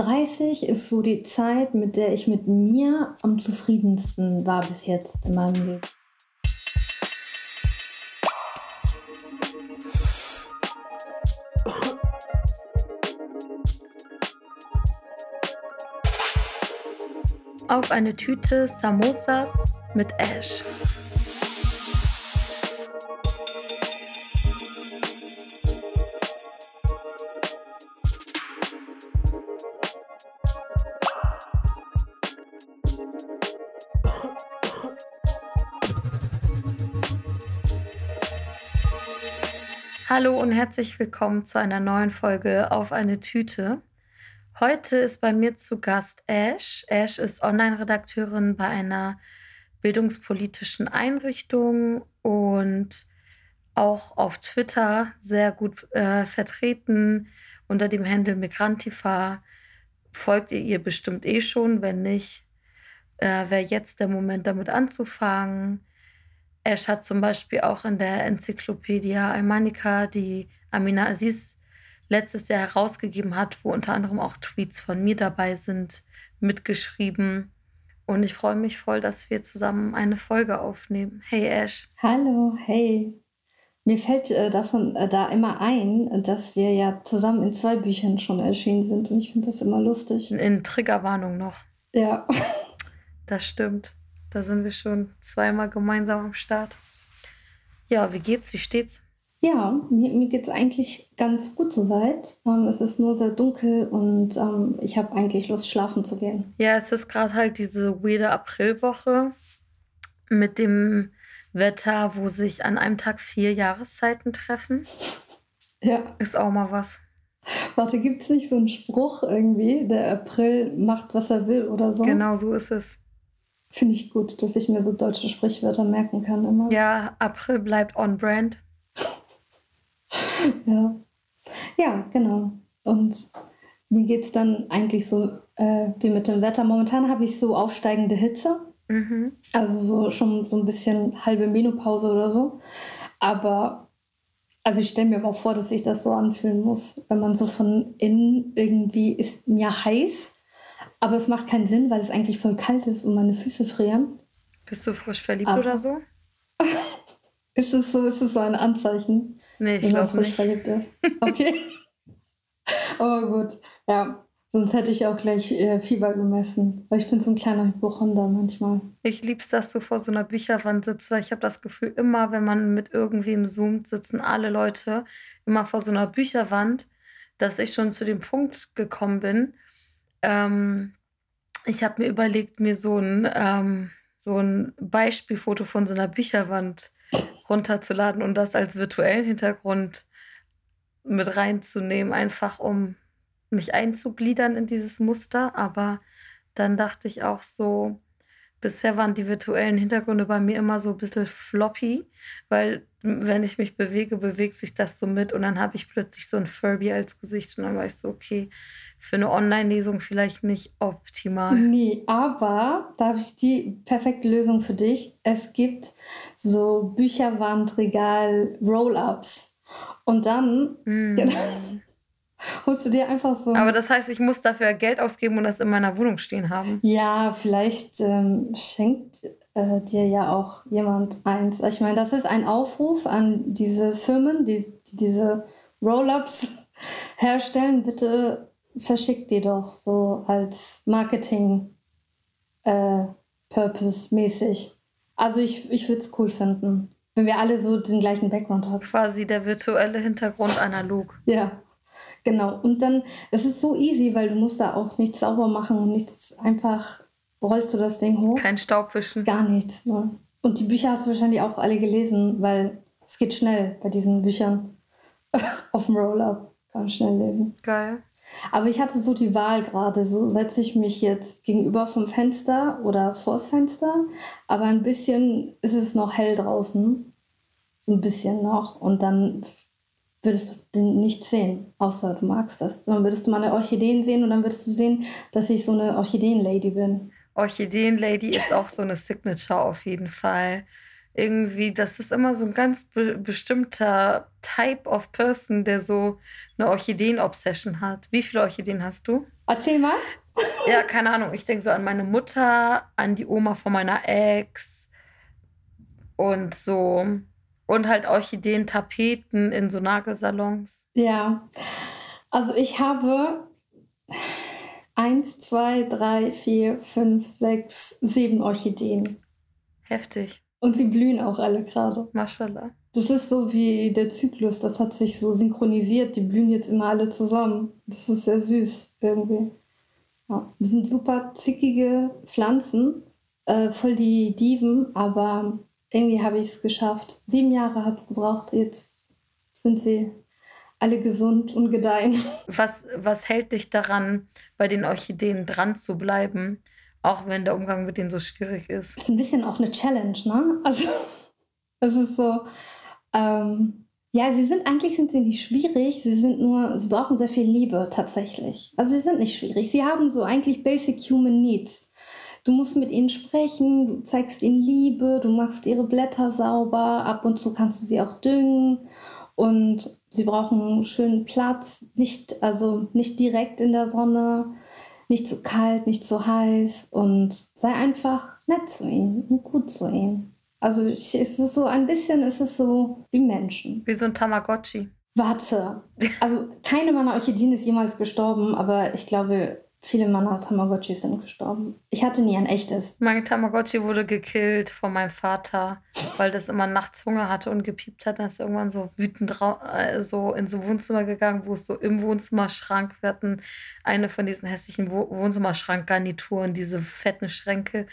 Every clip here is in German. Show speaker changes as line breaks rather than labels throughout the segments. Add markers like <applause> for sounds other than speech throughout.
30 ist so die Zeit, mit der ich mit mir am zufriedensten war bis jetzt in meinem Leben.
Auf eine Tüte Samosas mit Ash. Hallo und herzlich willkommen zu einer neuen Folge auf eine Tüte. Heute ist bei mir zu Gast Ash. Ash ist Online-Redakteurin bei einer bildungspolitischen Einrichtung und auch auf Twitter sehr gut äh, vertreten unter dem Handel Migrantifa. Folgt ihr ihr bestimmt eh schon, wenn nicht, äh, wäre jetzt der Moment damit anzufangen. Ash hat zum Beispiel auch in der Enzyklopädie Almanica, die Amina Aziz letztes Jahr herausgegeben hat, wo unter anderem auch Tweets von mir dabei sind, mitgeschrieben. Und ich freue mich voll, dass wir zusammen eine Folge aufnehmen. Hey Ash.
Hallo, hey. Mir fällt äh, davon äh, da immer ein, dass wir ja zusammen in zwei Büchern schon erschienen sind und ich finde das immer lustig.
In Triggerwarnung noch.
Ja.
Das stimmt. Da sind wir schon zweimal gemeinsam am Start. Ja, wie geht's? Wie steht's?
Ja, mir, mir geht es eigentlich ganz gut soweit. Ähm, es ist nur sehr dunkel und ähm, ich habe eigentlich Lust, schlafen zu gehen.
Ja, es ist gerade halt diese weirde Aprilwoche mit dem Wetter, wo sich an einem Tag vier Jahreszeiten treffen. <laughs>
Ja.
Ist auch mal was.
Warte, gibt es nicht so einen Spruch irgendwie, der April macht, was er will oder so?
Genau so ist es.
Finde ich gut, dass ich mir so deutsche Sprichwörter merken kann immer.
Ja, April bleibt on brand. <laughs>
ja. Ja, genau. Und mir geht es dann eigentlich so äh, wie mit dem Wetter. Momentan habe ich so aufsteigende Hitze.
Mhm.
Also so schon so ein bisschen halbe Menopause oder so. Aber also ich stelle mir mal vor, dass sich das so anfühlen muss, wenn man so von innen irgendwie ist mir heiß aber es macht keinen Sinn, weil es eigentlich voll kalt ist und meine Füße frieren.
Bist du frisch verliebt Aber oder so? <laughs>
ist es so, ist es so ein Anzeichen?
Nee, ich glaube nicht. Verliebt ist? <laughs>
Okay. Aber gut, ja. Sonst hätte ich auch gleich äh, Fieber gemessen. Weil ich bin so ein kleiner Hypochonder manchmal.
Ich lieb's, dass du vor so einer Bücherwand sitzt, weil ich habe das Gefühl, immer wenn man mit irgendwem zoomt, sitzen alle Leute immer vor so einer Bücherwand, dass ich schon zu dem Punkt gekommen bin, ähm, ich habe mir überlegt, mir so ein, ähm, so ein Beispielfoto von so einer Bücherwand runterzuladen und das als virtuellen Hintergrund mit reinzunehmen, einfach um mich einzugliedern in dieses Muster. Aber dann dachte ich auch so, bisher waren die virtuellen Hintergründe bei mir immer so ein bisschen floppy, weil wenn ich mich bewege, bewegt sich das so mit und dann habe ich plötzlich so ein Furby als Gesicht und dann war ich so, okay, für eine Online-Lesung vielleicht nicht optimal.
Nee, aber da habe ich die perfekte Lösung für dich. Es gibt so Bücherwandregal Roll-Ups. Und dann mm. <laughs> holst du dir einfach so.
Aber das heißt, ich muss dafür Geld ausgeben und das in meiner Wohnung stehen haben.
Ja, vielleicht ähm, schenkt äh, dir ja auch jemand eins. Ich meine, das ist ein Aufruf an diese Firmen, die, die diese Roll-Ups <laughs> herstellen. Bitte verschickt die doch so als Marketing äh. Also ich, ich würde es cool finden, wenn wir alle so den gleichen Background haben.
Quasi der virtuelle Hintergrund analog.
ja, genau. Und dann, es ist so easy, weil du musst da auch nichts sauber machen und nichts einfach rollst du das Ding hoch.
Kein Staubwischen.
Gar nichts. Ne? Und die Bücher hast du wahrscheinlich auch alle gelesen, weil es geht schnell bei diesen Büchern. <laughs> Auf dem Roll-Up kann man schnell lesen.
Geil.
Aber ich hatte so die Wahl gerade, so setze ich mich jetzt gegenüber vom Fenster oder vors Fenster, aber ein bisschen ist es noch hell draußen, ein bisschen noch und dann würdest du den nicht sehen, außer du magst das. Dann würdest du meine Orchideen sehen und dann würdest du sehen, dass ich so eine Orchideenlady bin.
Orchideenlady ist auch so eine Signature auf jeden Fall. irgendwie, das ist immer so ein ganz be bestimmter Type of Person, der so eine Orchideen-Obsession hat. Wie viele Orchideen hast du?
Erzähl mal.
Ja, keine Ahnung. Ich denke so an meine Mutter, an die Oma von meiner Ex und so. Und halt Orchideen, Tapeten in so Nagelsalons.
Ja. Also ich habe eins, zwei, drei, vier, fünf, sechs, sieben Orchideen.
Heftig.
Und sie blühen auch alle gerade.
Maschallah.
Das ist so wie der Zyklus, das hat sich so synchronisiert. Die blühen jetzt immer alle zusammen. Das ist sehr süß irgendwie. Ja. Das sind super zickige Pflanzen, äh, voll die Diven, aber irgendwie habe ich es geschafft. Sieben Jahre hat es gebraucht, jetzt sind sie alle gesund und gedeihen.
Was, was hält dich daran, bei den Orchideen dran zu bleiben, auch wenn der Umgang mit denen so schwierig ist?
Das ist ein bisschen auch eine Challenge, ne? Also <laughs> es ist so, ähm, ja, sie sind eigentlich sind sie nicht schwierig, sie sind nur, sie brauchen sehr viel Liebe tatsächlich. Also sie sind nicht schwierig, sie haben so eigentlich basic human needs. Du musst mit ihnen sprechen, du zeigst ihnen Liebe, du machst ihre Blätter sauber, ab und zu kannst du sie auch düngen und sie brauchen schönen Platz, nicht, also nicht direkt in der Sonne, nicht zu kalt, nicht zu heiß und sei einfach nett zu ihnen und gut zu ihnen. Also ich, es ist so ein bisschen, ist es so wie Menschen.
Wie so ein Tamagotchi.
Warte, also keine meiner Orchideen ist jemals gestorben, aber ich glaube, viele meiner Tamagotchis sind gestorben. Ich hatte nie ein echtes.
Mein Tamagotchi wurde gekillt von meinem Vater, weil das immer nachts Hunger hatte und gepiept hat. Dann ist irgendwann so wütend äh, so ins Wohnzimmer gegangen, wo es so im Wohnzimmerschrank, wir hatten eine von diesen hässlichen Wo Wohnzimmerschrankgarnituren, diese fetten Schränke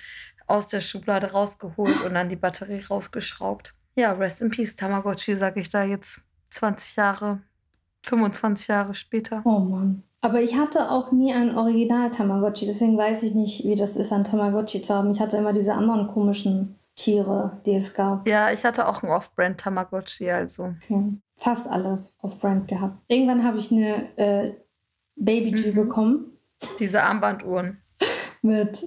aus der Schublade rausgeholt und dann die Batterie rausgeschraubt. Ja, rest in peace, Tamagotchi, sage ich da jetzt 20 Jahre, 25 Jahre später.
Oh Mann. Aber ich hatte auch nie ein Original Tamagotchi, deswegen weiß ich nicht, wie das ist, ein Tamagotchi zu haben. Ich hatte immer diese anderen komischen Tiere, die es gab.
Ja, ich hatte auch ein Off-Brand Tamagotchi, also.
Okay. Fast alles Off-Brand gehabt. Irgendwann habe ich eine äh, Baby G mhm. bekommen.
Diese Armbanduhren. <laughs>
mit,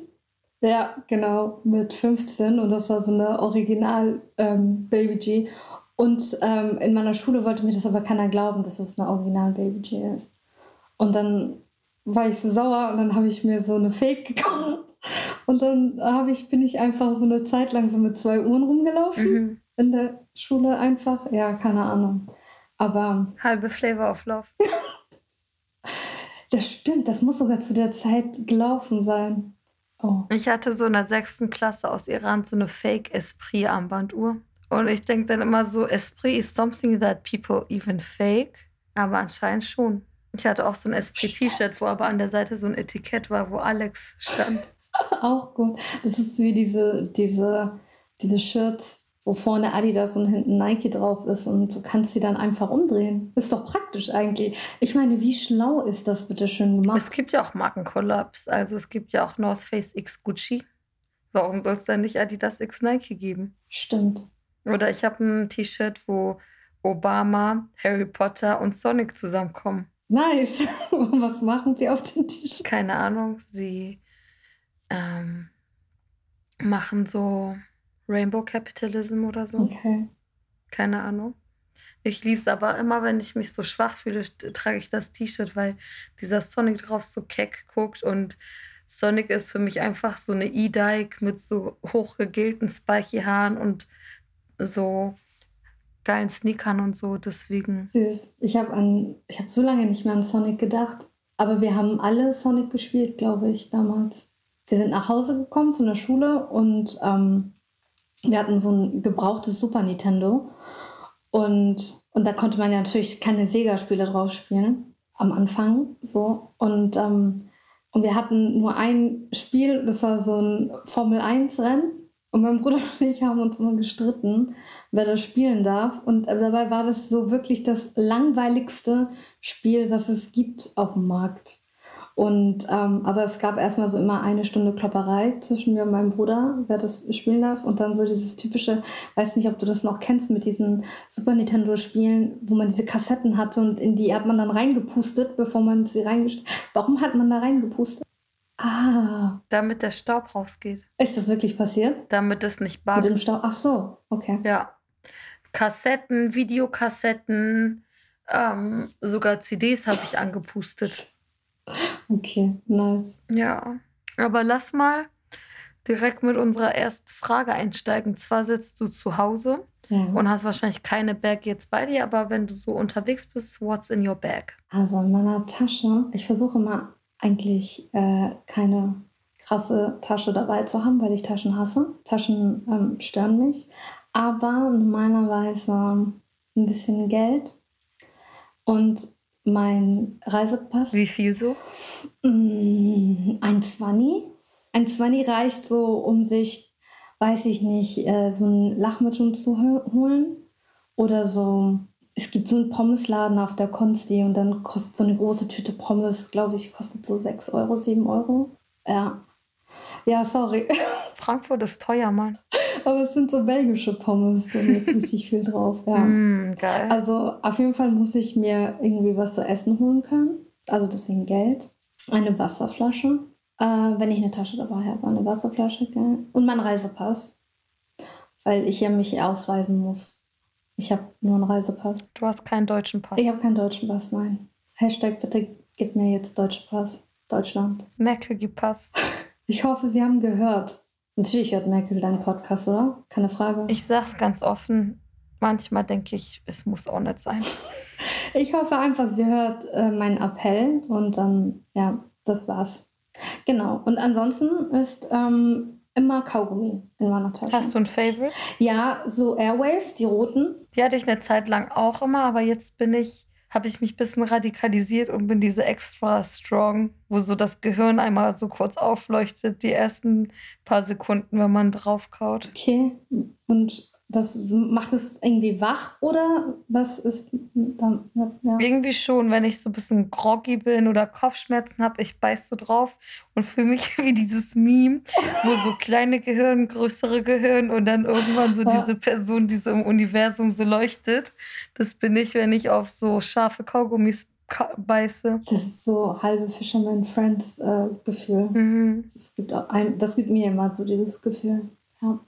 ja, genau, mit 15 und das war so eine Original ähm, Baby G. Und ähm, in meiner Schule wollte mir das aber keiner glauben, dass es eine Original Baby G ist. Und dann war ich so sauer und dann habe ich mir so eine Fake gekauft. <laughs> Und dann habe ich, bin ich einfach so eine Zeit lang so mit zwei Uhren rumgelaufen. Mhm. In der Schule einfach. Ja, keine Ahnung. Aber.
Halbe Flavor of Love. <laughs>
das stimmt, das muss sogar zu der Zeit gelaufen sein. Oh.
Ich hatte so in der sechsten Klasse aus Iran so eine Fake Esprit-Armbanduhr. Und ich denke dann immer so, Esprit is something that people even fake. Aber anscheinend schon. Ich hatte auch so ein Esprit-T-Shirt, wo aber an der Seite so ein Etikett war, wo Alex stand. <laughs>
auch gut. Das ist wie diese, diese, diese Shirts, wo vorne Adidas und hinten Nike drauf ist und du kannst sie dann einfach umdrehen. Ist doch praktisch eigentlich. Ich meine, wie schlau ist das bitte schön gemacht?
Es gibt ja auch Markenkollaps. Also es gibt ja auch North Face X Gucci. Warum soll es dann nicht Adidas X Nike geben?
Stimmt.
Oder ich habe ein T-Shirt, wo Obama, Harry Potter und Sonic zusammenkommen.
Nice. <laughs> Was machen Sie auf dem Tisch?
Keine Ahnung. Sie ähm, machen so Rainbow Capitalism oder so.
Okay.
Keine Ahnung. Ich liebe es aber immer, wenn ich mich so schwach fühle, trage ich das T-Shirt, weil dieser Sonic drauf so keck guckt und Sonic ist für mich einfach so eine E-Dike mit so hochgegelten spiky Haaren und so geilen Sneakern und so, deswegen.
Süß. Ich habe an, so lange nicht mehr an Sonic gedacht. Aber wir haben alle Sonic gespielt, glaube ich, damals. Wir sind nach Hause gekommen von der Schule und ähm, wir hatten so ein gebrauchtes Super Nintendo. Und, und da konnte man ja natürlich keine Sega-Spiele drauf spielen. Am Anfang so. Und, ähm, und wir hatten nur ein Spiel, das war so ein Formel-1-Rennen. Und mein Bruder <laughs> und ich haben uns immer gestritten, wer das spielen darf. Und dabei war das so wirklich das langweiligste Spiel, was es gibt auf dem Markt. Und ähm, aber es gab erstmal so immer eine Stunde Klopperei zwischen mir und meinem Bruder, wer das spielen darf. Und dann so dieses typische, weiß nicht, ob du das noch kennst, mit diesen Super Nintendo-Spielen, wo man diese Kassetten hatte und in die hat man dann reingepustet, bevor man sie reingestellt. Warum hat man da reingepustet? Ah.
Damit der Staub rausgeht.
Ist das wirklich passiert?
Damit es nicht
backt. Mit dem Staub? Ach so, okay.
Ja. Kassetten, Videokassetten, ähm, sogar CDs habe ich angepustet.
Okay, nice.
Ja, aber lass mal direkt mit unserer ersten Frage einsteigen. Zwar sitzt du zu Hause ja. und hast wahrscheinlich keine Bag jetzt bei dir, aber wenn du so unterwegs bist, what's in your bag?
Also in meiner Tasche, ich versuche mal eigentlich äh, keine krasse Tasche dabei zu haben, weil ich Taschen hasse. Taschen ähm, stören mich. Aber normalerweise ein bisschen Geld und mein Reisepass.
Wie viel so?
Mm, ein Zwanni. Ein Zwanni reicht so, um sich, weiß ich nicht, äh, so ein Lachmittel zu holen. Oder so, es gibt so einen Pommesladen auf der Konsti und dann kostet so eine große Tüte Pommes, glaube ich, kostet so 6 Euro, 7 Euro. Ja. Ja, sorry. <laughs>
Frankfurt ist teuer, Mann.
Aber es sind so belgische Pommes, da ist richtig viel drauf. Ja. <laughs>
Mm, geil.
Also auf jeden Fall muss ich mir irgendwie was zu essen holen können. Also deswegen Geld. Eine Wasserflasche. Äh, wenn ich eine Tasche dabei habe, eine Wasserflasche. Gell? Und mein Reisepass. Weil ich ja mich ausweisen muss. Ich habe nur einen Reisepass.
Du hast keinen deutschen Pass?
Ich habe keinen deutschen Pass, nein. Hashtag bitte gib mir jetzt deutschen Pass. Deutschland.
Merkel gibt Pass. <laughs>
Ich hoffe, Sie haben gehört. Natürlich hört Merkel deinen Podcast, oder? Keine Frage.
Ich sag's ganz offen. Manchmal denke ich, es muss auch nicht sein. <laughs>
ich hoffe einfach, sie hört äh, meinen Appell und dann, ja, das war's. Genau. Und ansonsten ist ähm, immer Kaugummi in meiner Tasche.
Hast du ein Favorite?
Ja, so Airwaves, die roten.
Die hatte ich eine Zeit lang auch immer, aber jetzt bin ich habe ich mich ein bisschen radikalisiert und bin diese extra strong, wo so das Gehirn einmal so kurz aufleuchtet, die ersten paar Sekunden, wenn man draufkaut.
Okay. Und das macht es irgendwie wach oder was ist dann?
Ja. Irgendwie schon, wenn ich so ein bisschen groggy bin oder Kopfschmerzen habe, ich beiß so drauf und fühle mich <laughs> wie dieses Meme, wo so kleine Gehirn, größere Gehirn und dann irgendwann so diese Person, die so im Universum so leuchtet. Das bin ich, wenn ich auf so scharfe Kaugummis beiße.
Das ist so halbe Fisherman Friends äh, Gefühl. Mhm. Das, gibt auch ein, das gibt mir immer so dieses Gefühl. Ja.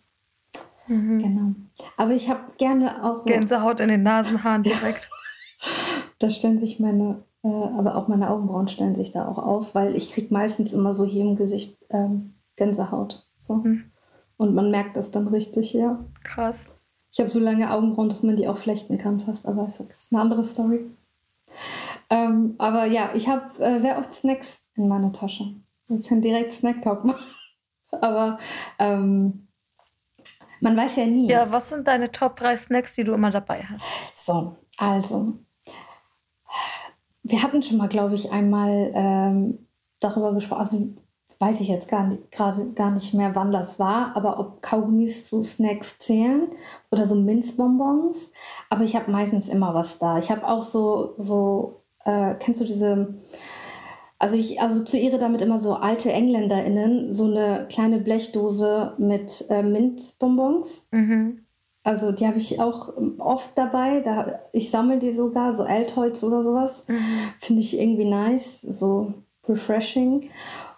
Mhm. Genau. Aber ich habe gerne auch so.
Gänsehaut in den Nasenhaaren direkt. <laughs>
da stellen sich meine, äh, aber auch meine Augenbrauen stellen sich da auch auf, weil ich kriege meistens immer so hier im Gesicht ähm, Gänsehaut. So. Mhm. Und man merkt das dann richtig, ja.
Krass.
Ich habe so lange Augenbrauen, dass man die auch flechten kann fast, aber das ist eine andere Story. Ähm, aber ja, ich habe äh, sehr oft Snacks in meiner Tasche. Ich kann direkt Snack-Talk <laughs> machen. aber ähm, man weiß ja nie.
Ja, was sind deine Top 3 Snacks, die du immer dabei hast?
So, also. Wir hatten schon mal, glaube ich, einmal ähm, darüber gesprochen. Also weiß ich jetzt gar nicht, gerade gar nicht mehr, wann das war, aber ob Kaugummis zu Snacks zählen oder so Minzbonbons. Aber ich habe meistens immer was da. Ich habe auch so, so äh, kennst du diese also ich assoziiere damit immer so alte EngländerInnen, so eine kleine Blechdose mit äh, Minzbonbons. Mhm. Also die habe ich auch oft dabei. Da, ich sammle die sogar, so Altoids oder sowas. Mhm. Finde ich irgendwie nice, so refreshing.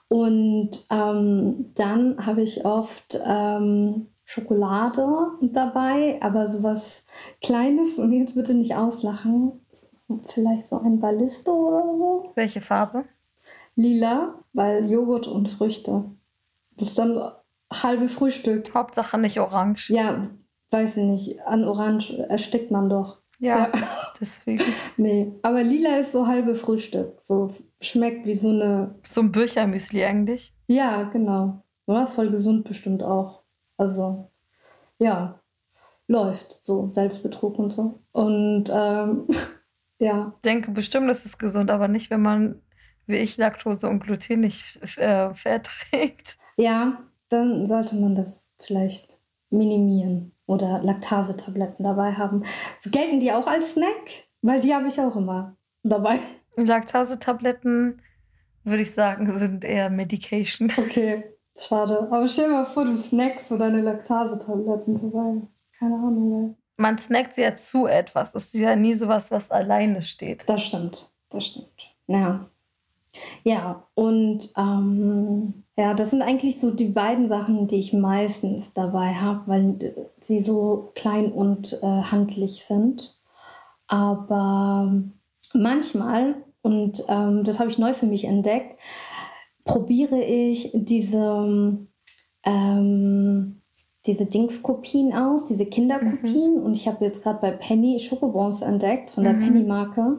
Und ähm, dann habe ich oft ähm, Schokolade dabei, aber sowas Kleines. Und jetzt bitte nicht auslachen. Vielleicht so ein Ballisto oder so.
Welche Farbe?
Lila, weil Joghurt und Früchte. Das ist dann halbe Frühstück.
Hauptsache nicht orange.
Ja, weiß ich nicht. An Orange erstickt man doch.
Ja, ja. <laughs> deswegen.
nee, aber lila ist so halbe Frühstück. So schmeckt wie so eine.
So ein Büchermüsli eigentlich.
Ja, genau. War voll gesund bestimmt auch. Also, ja, läuft so Selbstbetrug und so. Und ähm, <laughs> ja.
Ich denke bestimmt, das ist gesund, aber nicht, wenn man wie ich Laktose und Gluten nicht äh, verträgt.
Ja, dann sollte man das vielleicht minimieren oder Laktasetabletten dabei haben. Gelten die auch als Snack? Weil die habe ich auch immer dabei.
Laktasetabletten, würde ich sagen, sind eher Medication.
Okay, schade. Aber stell dir mal vor, du snackst so deine Laktasetabletten dabei. Keine Ahnung. Ey.
Man snackt ja zu etwas. Es ist ja nie sowas, was alleine steht.
Das stimmt. Das stimmt. Ja. Ja, und ähm, ja, das sind eigentlich so die beiden Sachen, die ich meistens dabei habe, weil äh, sie so klein und äh, handlich sind. Aber manchmal, und ähm, das habe ich neu für mich entdeckt, probiere ich diese, ähm, diese Dingskopien aus, diese Kinderkopien. Mhm. Und ich habe jetzt gerade bei Penny Schokobons entdeckt, von der mhm. Penny-Marke.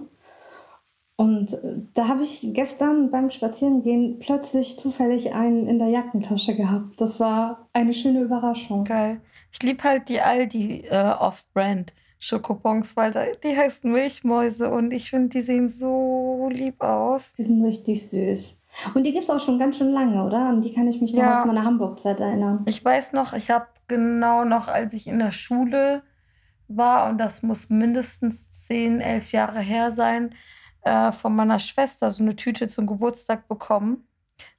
Und äh, da habe ich gestern beim Spazierengehen plötzlich zufällig einen in der Jackentasche gehabt. Das war eine schöne Überraschung.
Geil. Ich liebe halt die Aldi äh, Off-Brand Schokobons, weil da, die heißen Milchmäuse und ich finde, die sehen so lieb aus.
Die sind richtig süß. Und die gibt es auch schon ganz schön lange, oder? An die kann ich mich noch ja. aus meiner Hamburg-Zeit erinnern.
Ich weiß noch, ich habe genau noch, als ich in der Schule war, und das muss mindestens zehn, elf Jahre her sein, äh, von meiner Schwester so eine Tüte zum Geburtstag bekommen.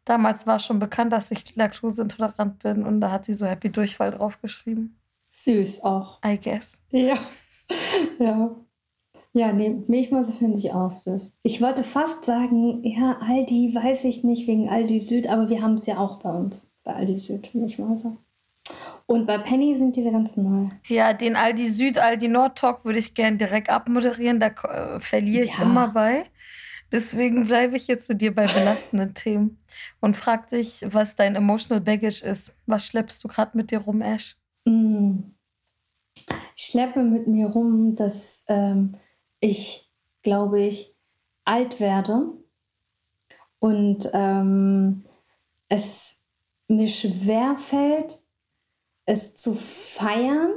Damals war schon bekannt, dass ich laktoseintolerant bin und da hat sie so Happy Durchfall draufgeschrieben.
Süß auch.
I guess.
Ja. <laughs> ja. Ja, nee, Milchmäuse finde ich auch süß. Ich wollte fast sagen, ja, Aldi, weiß ich nicht, wegen Aldi Süd, aber wir haben es ja auch bei uns, bei Aldi Süd, Milchmäuse. Und bei Penny sind diese ganz neu.
Ja, den Aldi Süd, Aldi Nord Talk würde ich gerne direkt abmoderieren. Da äh, verliere ich ja. immer bei. Deswegen bleibe ich jetzt zu dir bei belastenden <laughs> Themen und frag dich, was dein emotional baggage ist. Was schleppst du gerade mit dir rum, Ash?
Mm. Ich schleppe mit mir rum, dass ähm, ich, glaube ich, alt werde und ähm, es mir schwer fällt, es zu feiern,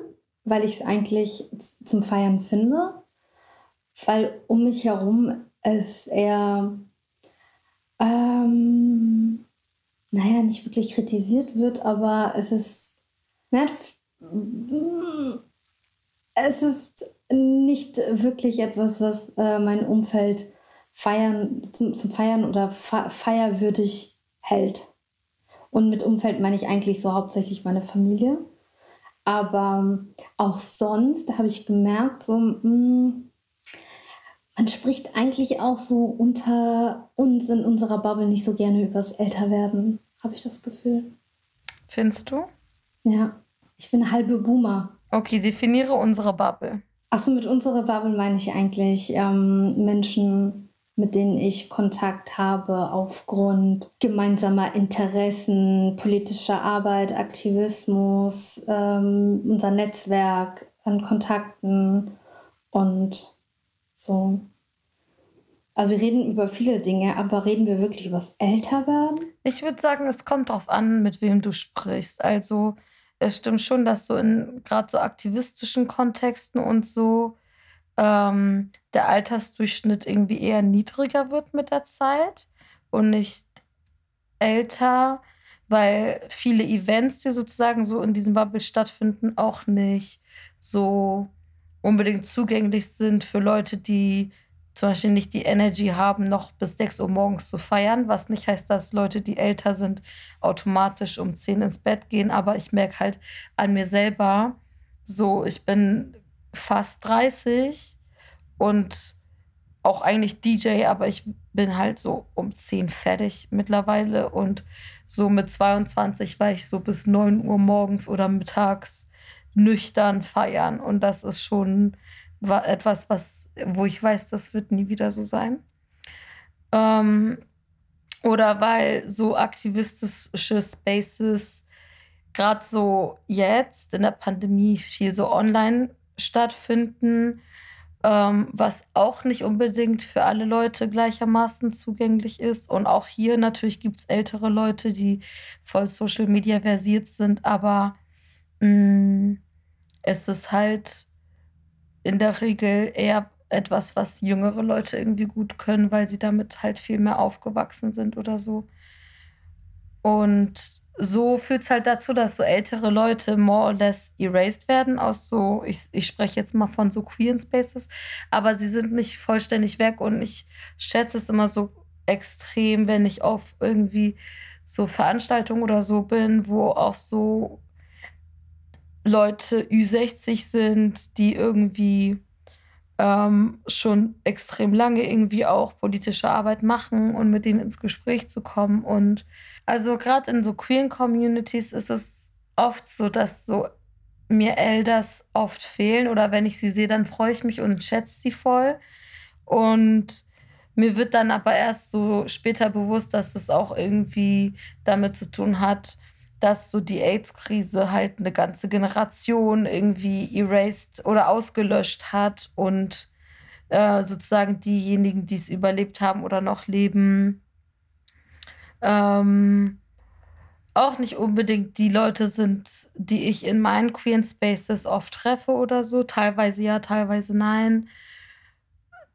weil ich es eigentlich zum Feiern finde, weil um mich herum es eher, ähm, naja, nicht wirklich kritisiert wird, aber es ist, nicht, es ist nicht wirklich etwas, was äh, mein Umfeld feiern, zum, zum Feiern oder feierwürdig hält. Und mit Umfeld meine ich eigentlich so hauptsächlich meine Familie. Aber ähm, auch sonst habe ich gemerkt, so, mh, mm, man spricht eigentlich auch so unter uns in unserer Bubble nicht so gerne übers Älterwerden, habe ich das Gefühl.
Findest du?
Ja, ich bin halbe Boomer.
Okay, definiere unsere Bubble.
Achso, mit unserer Bubble meine ich eigentlich ähm, Menschen, mit denen ich Kontakt habe aufgrund gemeinsamer Interessen, politischer Arbeit, Aktivismus, ähm, unser Netzwerk an Kontakten und so. Also wir reden über viele Dinge, aber reden wir wirklich über das Älterwerden?
Ich würde sagen, es kommt darauf an, mit wem du sprichst. Also es stimmt schon, dass so in gerade so aktivistischen Kontexten und so ähm, der Altersdurchschnitt irgendwie eher niedriger wird mit der Zeit und nicht älter, weil viele Events, die sozusagen so in diesem Bubble stattfinden, auch nicht so unbedingt zugänglich sind für Leute, die zum Beispiel nicht die Energy haben, noch bis 6 Uhr morgens zu feiern, was nicht heißt, dass Leute, die älter sind, automatisch um 10 ins Bett gehen. Aber ich merke halt an mir selber, so, ich bin fast 30 und auch eigentlich DJ, aber ich bin halt so um 10 fertig mittlerweile. Und so mit 22 war ich so bis 9 Uhr morgens oder mittags nüchtern feiern. Und das ist schon etwas, was, wo ich weiß, das wird nie wieder so sein. Ähm, oder weil so aktivistische Spaces gerade so jetzt in der Pandemie viel so online stattfinden, ähm, was auch nicht unbedingt für alle Leute gleichermaßen zugänglich ist. Und auch hier natürlich gibt es ältere Leute, die voll Social Media versiert sind, aber mh, mm, es ist halt in der Regel eher etwas, was jüngere Leute irgendwie gut können, weil sie damit halt viel mehr aufgewachsen sind oder so. Und so führt es halt dazu, dass so ältere Leute more or less erased werden aus so, ich, ich spreche jetzt mal von so queeren Spaces, aber sie sind nicht vollständig weg und ich schätze es immer so extrem, wenn ich auf irgendwie so Veranstaltungen oder so bin, wo auch so Leute Ü60 sind, die irgendwie ähm, schon extrem lange irgendwie auch politische Arbeit machen und mit denen ins Gespräch zu kommen. Und also gerade in so queeren Communities ist es oft so, dass so mir Elders oft fehlen oder wenn ich sie sehe, dann freue ich mich und schätze sie voll. Und mir wird dann aber erst so später bewusst, dass es auch irgendwie damit zu tun hat, dass so die AIDS-Krise halt eine ganze Generation irgendwie erased oder ausgelöscht hat und äh, sozusagen diejenigen, die es überlebt haben oder noch leben, ähm, auch nicht unbedingt die Leute sind, die ich in meinen Queer Spaces oft treffe oder so. Teilweise ja, teilweise nein.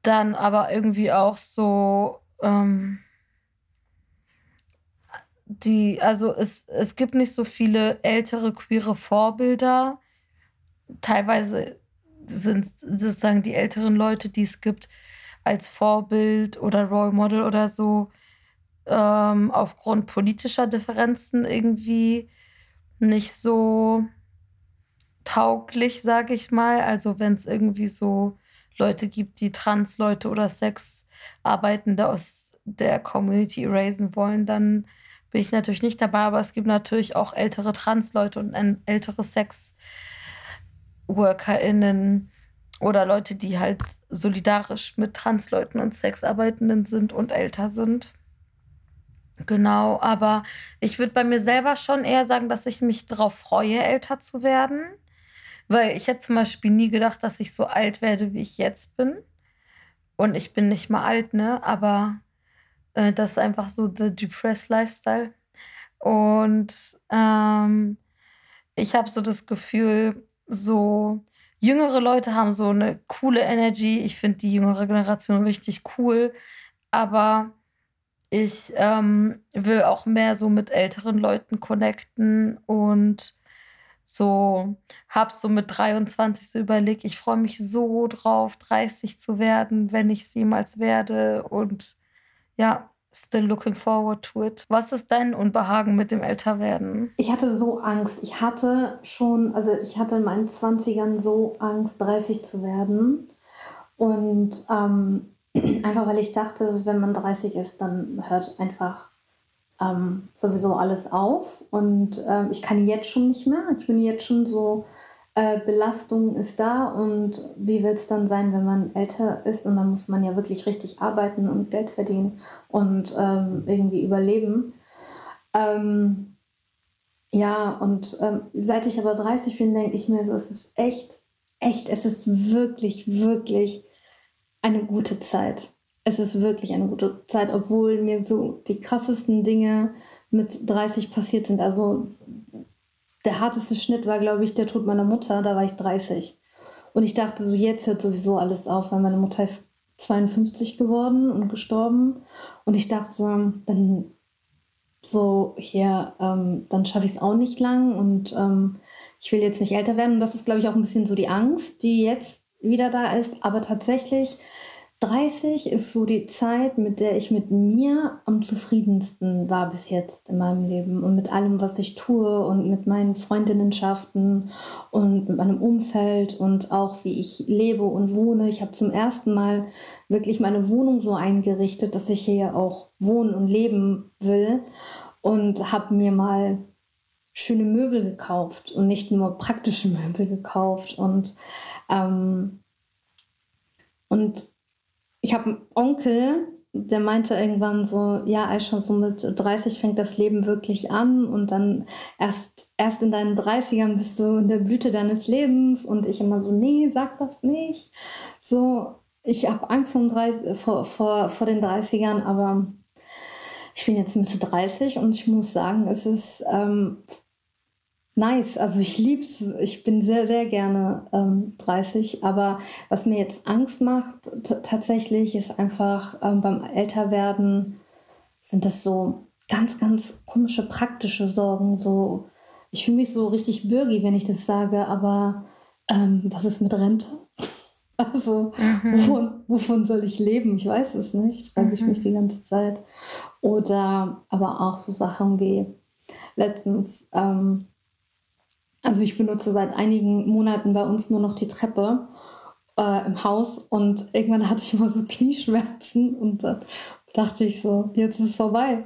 Dann aber irgendwie auch so, ähm, die, also es, es gibt nicht so viele ältere queere Vorbilder. Teilweise sind sozusagen die älteren Leute, die es gibt, als Vorbild oder Role Model oder so, ähm, aufgrund politischer Differenzen irgendwie nicht so tauglich, sage ich mal. Also wenn es irgendwie so Leute gibt, die Trans-Leute oder Sexarbeitende aus der Community erasen wollen, dann bin ich natürlich nicht dabei. Aber es gibt natürlich auch ältere Trans-Leute und ältere Sex-WorkerInnen oder Leute, die halt solidarisch mit Trans-Leuten und Sexarbeitenden sind und älter sind. Genau, aber ich würde bei mir selber schon eher sagen, dass ich mich darauf freue, älter zu werden. Weil ich hätte zum Beispiel nie gedacht, dass ich so alt werde, wie ich jetzt bin. Und ich bin nicht mal alt, ne? Aber äh, das ist einfach so der Depressed Lifestyle. Und ähm, ich habe so das Gefühl, so jüngere Leute haben so eine coole Energy. Ich finde die jüngere Generation richtig cool. Aber ich ähm, will auch mehr so mit älteren Leuten connecten und so hab's so mit 23 so überlegt, ich freue mich so drauf, 30 zu werden, wenn ich es jemals werde. Und ja, still looking forward to it. Was ist dein Unbehagen mit dem Älterwerden?
Ich hatte so Angst. Ich hatte schon, also ich hatte in meinen 20ern so Angst, 30 zu werden. Und ähm, <clears throat> Einfach weil ich dachte, wenn man 30 ist, dann hört einfach ähm, sowieso alles auf. Und ähm, ich kann jetzt schon nicht mehr. Ich bin jetzt schon so, äh, Belastung ist da. Und wie wird es dann sein, wenn man älter ist? Und dann muss man ja wirklich richtig arbeiten und Geld verdienen und ähm, irgendwie überleben. Ähm, ja, und ähm, seit ich aber 30 bin, denke ich mir so, es ist echt, echt, es ist wirklich, wirklich eine gute Zeit. Es ist wirklich eine gute Zeit, obwohl mir so die krassesten Dinge mit 30 passiert sind. Also der harteste Schnitt war, glaube ich, der Tod meiner Mutter. Da war ich 30. Und ich dachte so, jetzt hört sowieso alles auf, weil meine Mutter ist 52 geworden und gestorben. Und ich dachte so, dann so hier, ähm, dann schaffe ich es auch nicht lang und ähm, ich will jetzt nicht älter werden. Und das ist, glaube ich, auch ein bisschen so die Angst, die jetzt wieder da ist. Aber tatsächlich, 30 ist so die Zeit, mit der ich mit mir am zufriedensten war bis jetzt in meinem Leben und mit allem, was ich tue und mit meinen Freundinnenschaften und mit meinem Umfeld und auch wie ich lebe und wohne. Ich habe zum ersten Mal wirklich meine Wohnung so eingerichtet, dass ich hier auch wohnen und leben will und habe mir mal schöne Möbel gekauft und nicht nur praktische <laughs> Möbel gekauft und ähm, und ich habe einen Onkel, der meinte irgendwann so, ja, Aisha, so mit 30 fängt das Leben wirklich an und dann erst, erst in deinen 30ern bist du in der Blüte deines Lebens und ich immer so, nee, sag das nicht. So, ich habe Angst um 30, vor, vor, vor den 30ern, aber ich bin jetzt Mitte 30 und ich muss sagen, es ist ähm, nice. Also ich liebe es. Ich bin sehr, sehr gerne ähm, 30. Aber was mir jetzt Angst macht, tatsächlich, ist einfach ähm, beim Älterwerden sind das so ganz, ganz komische praktische Sorgen. So, ich fühle mich so richtig bürgi, wenn ich das sage, aber ähm, was ist mit Rente? <laughs> Also, mhm. wovon, wovon, soll ich leben? Ich weiß es nicht, frage ich mhm. mich die ganze Zeit. Oder aber auch so Sachen wie letztens ähm, also ich benutze seit einigen Monaten bei uns nur noch die Treppe. äh, im Haus und irgendwann hatte ich immer so <laughs> Knieschmerzen und dann dachte ich so, jetzt ist es vorbei.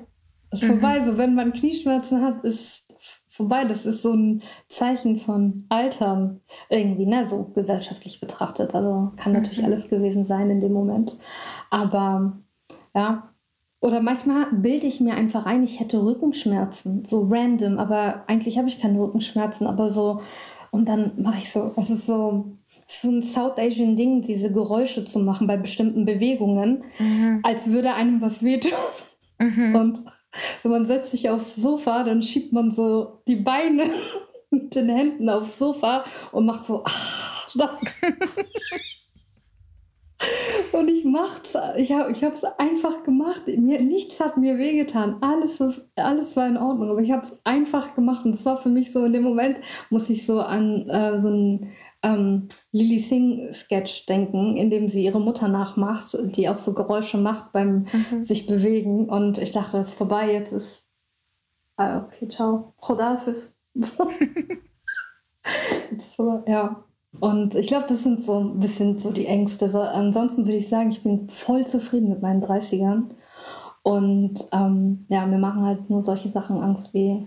Es ist mhm. vorbei. So, wenn man Knieschmerzen hat, ist vorbei. Das ist so ein Zeichen von Altern irgendwie, ne, so gesellschaftlich betrachtet. Also kann natürlich mhm. alles gewesen sein in dem Moment. Aber ja, oder manchmal bilde ich mir einfach ein, ich hätte Rückenschmerzen, so random, aber eigentlich habe ich keine Rückenschmerzen, aber so, und dann mache ich so, das ist so, so ein South Asian Ding, diese Geräusche zu machen bei bestimmten Bewegungen, mhm. als würde einem was wehtun. Mhm. Und so man setzt sich aufs Sofa, dann schiebt man so die Beine <laughs> mit den Händen aufs Sofa und macht so, ah, <laughs> Und ich mach's, ich habe ich es einfach gemacht. Mir, nichts hat mir wehgetan. Alles, alles war in Ordnung, aber ich habe es einfach gemacht. Und es war für mich so, in dem Moment muss ich so an äh, so ein ähm, Lily Singh Sketch denken, in dem sie ihre Mutter nachmacht, die auch so Geräusche macht beim mhm. sich bewegen. Und ich dachte, es ist vorbei, jetzt ist. Ah, okay, ciao. Chodafis. <laughs> <laughs> ja. Und ich glaube, das sind so ein bisschen so die Ängste. So, ansonsten würde ich sagen, ich bin voll zufrieden mit meinen 30ern. Und ähm, ja, mir machen halt nur solche Sachen Angst wie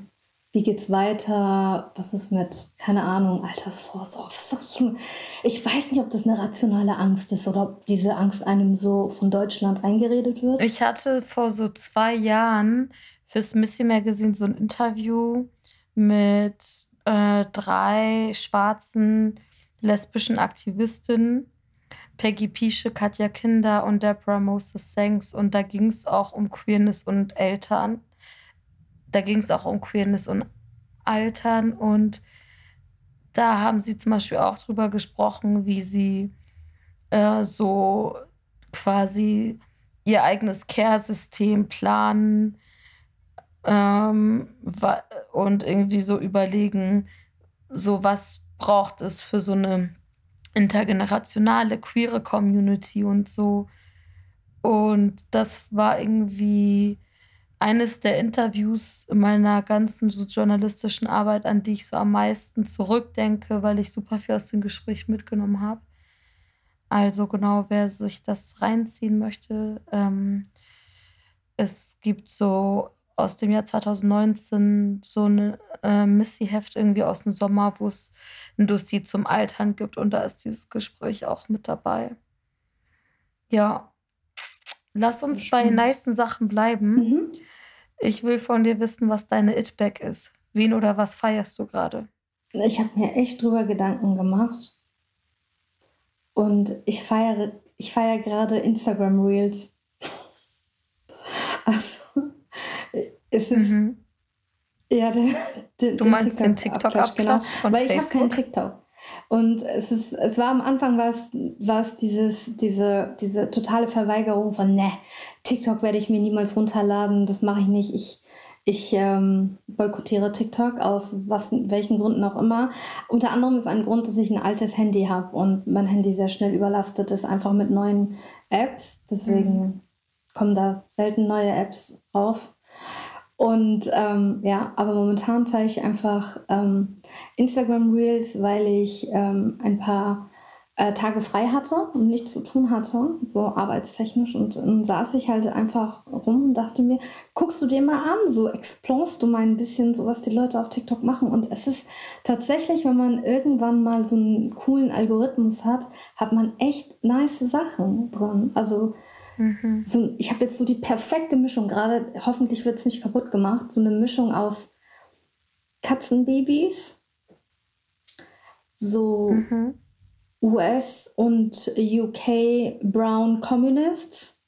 wie geht's weiter? Was ist mit, keine Ahnung, Altersvorsorge? Ich weiß nicht, ob das eine rationale Angst ist oder ob diese Angst einem so von Deutschland eingeredet wird.
Ich hatte vor so zwei Jahren fürs Missy Magazine so ein Interview mit äh, drei schwarzen lesbischen Aktivistinnen. Peggy Piesche, Katja Kinder und Deborah Moses Sanks. Und da ging es auch um Queerness und Eltern da ging es auch um Queerness und Altern und da haben sie zum Beispiel auch drüber gesprochen, wie sie äh, so quasi ihr eigenes Care-System planen ähm, und irgendwie so überlegen, so was braucht es für so eine intergenerationale queere Community und so. Und das war irgendwie eines der Interviews in meiner ganzen so journalistischen Arbeit, an die ich so am meisten zurückdenke, weil ich super viel aus dem Gespräch mitgenommen habe. Also genau, wer sich das reinziehen möchte, ähm, es gibt so aus dem Jahr 2019 so eine äh, Missy-Heft irgendwie aus dem Sommer, wo es ein Dossier zum Altern gibt und da ist dieses Gespräch auch mit dabei. Ja, lass uns bei nice Sachen bleiben. Mhm. Ich will von dir wissen, was deine It-Bag ist. Wen oder was feierst du gerade?
Ich habe mir echt drüber Gedanken gemacht. Und ich feiere, ich feiere gerade Instagram Reels. <laughs> also, es ist. Mhm. Ja, der, der, du meinst TikTok den TikTok-Abklatsch, genau. Weil ich habe keinen TikTok. Und es, ist, es war am Anfang war es, war es dieses, diese, diese totale Verweigerung von, ne, TikTok werde ich mir niemals runterladen, das mache ich nicht. Ich, ich ähm, boykottiere TikTok aus was, welchen Gründen auch immer. Unter anderem ist ein Grund, dass ich ein altes Handy habe und mein Handy sehr schnell überlastet ist, einfach mit neuen Apps. Deswegen mhm. kommen da selten neue Apps drauf. Und ähm, ja, aber momentan fahre ich einfach ähm, Instagram Reels, weil ich ähm, ein paar äh, Tage frei hatte und nichts zu tun hatte, so arbeitstechnisch. Und dann saß ich halt einfach rum und dachte mir, guckst du dir mal an, so explorst du mal ein bisschen, so was die Leute auf TikTok machen. Und es ist tatsächlich, wenn man irgendwann mal so einen coolen Algorithmus hat, hat man echt nice Sachen drin. Also Mhm. So, ich habe jetzt so die perfekte Mischung, gerade hoffentlich wird es nicht kaputt gemacht, so eine Mischung aus Katzenbabys, so mhm. US und UK Brown Communists,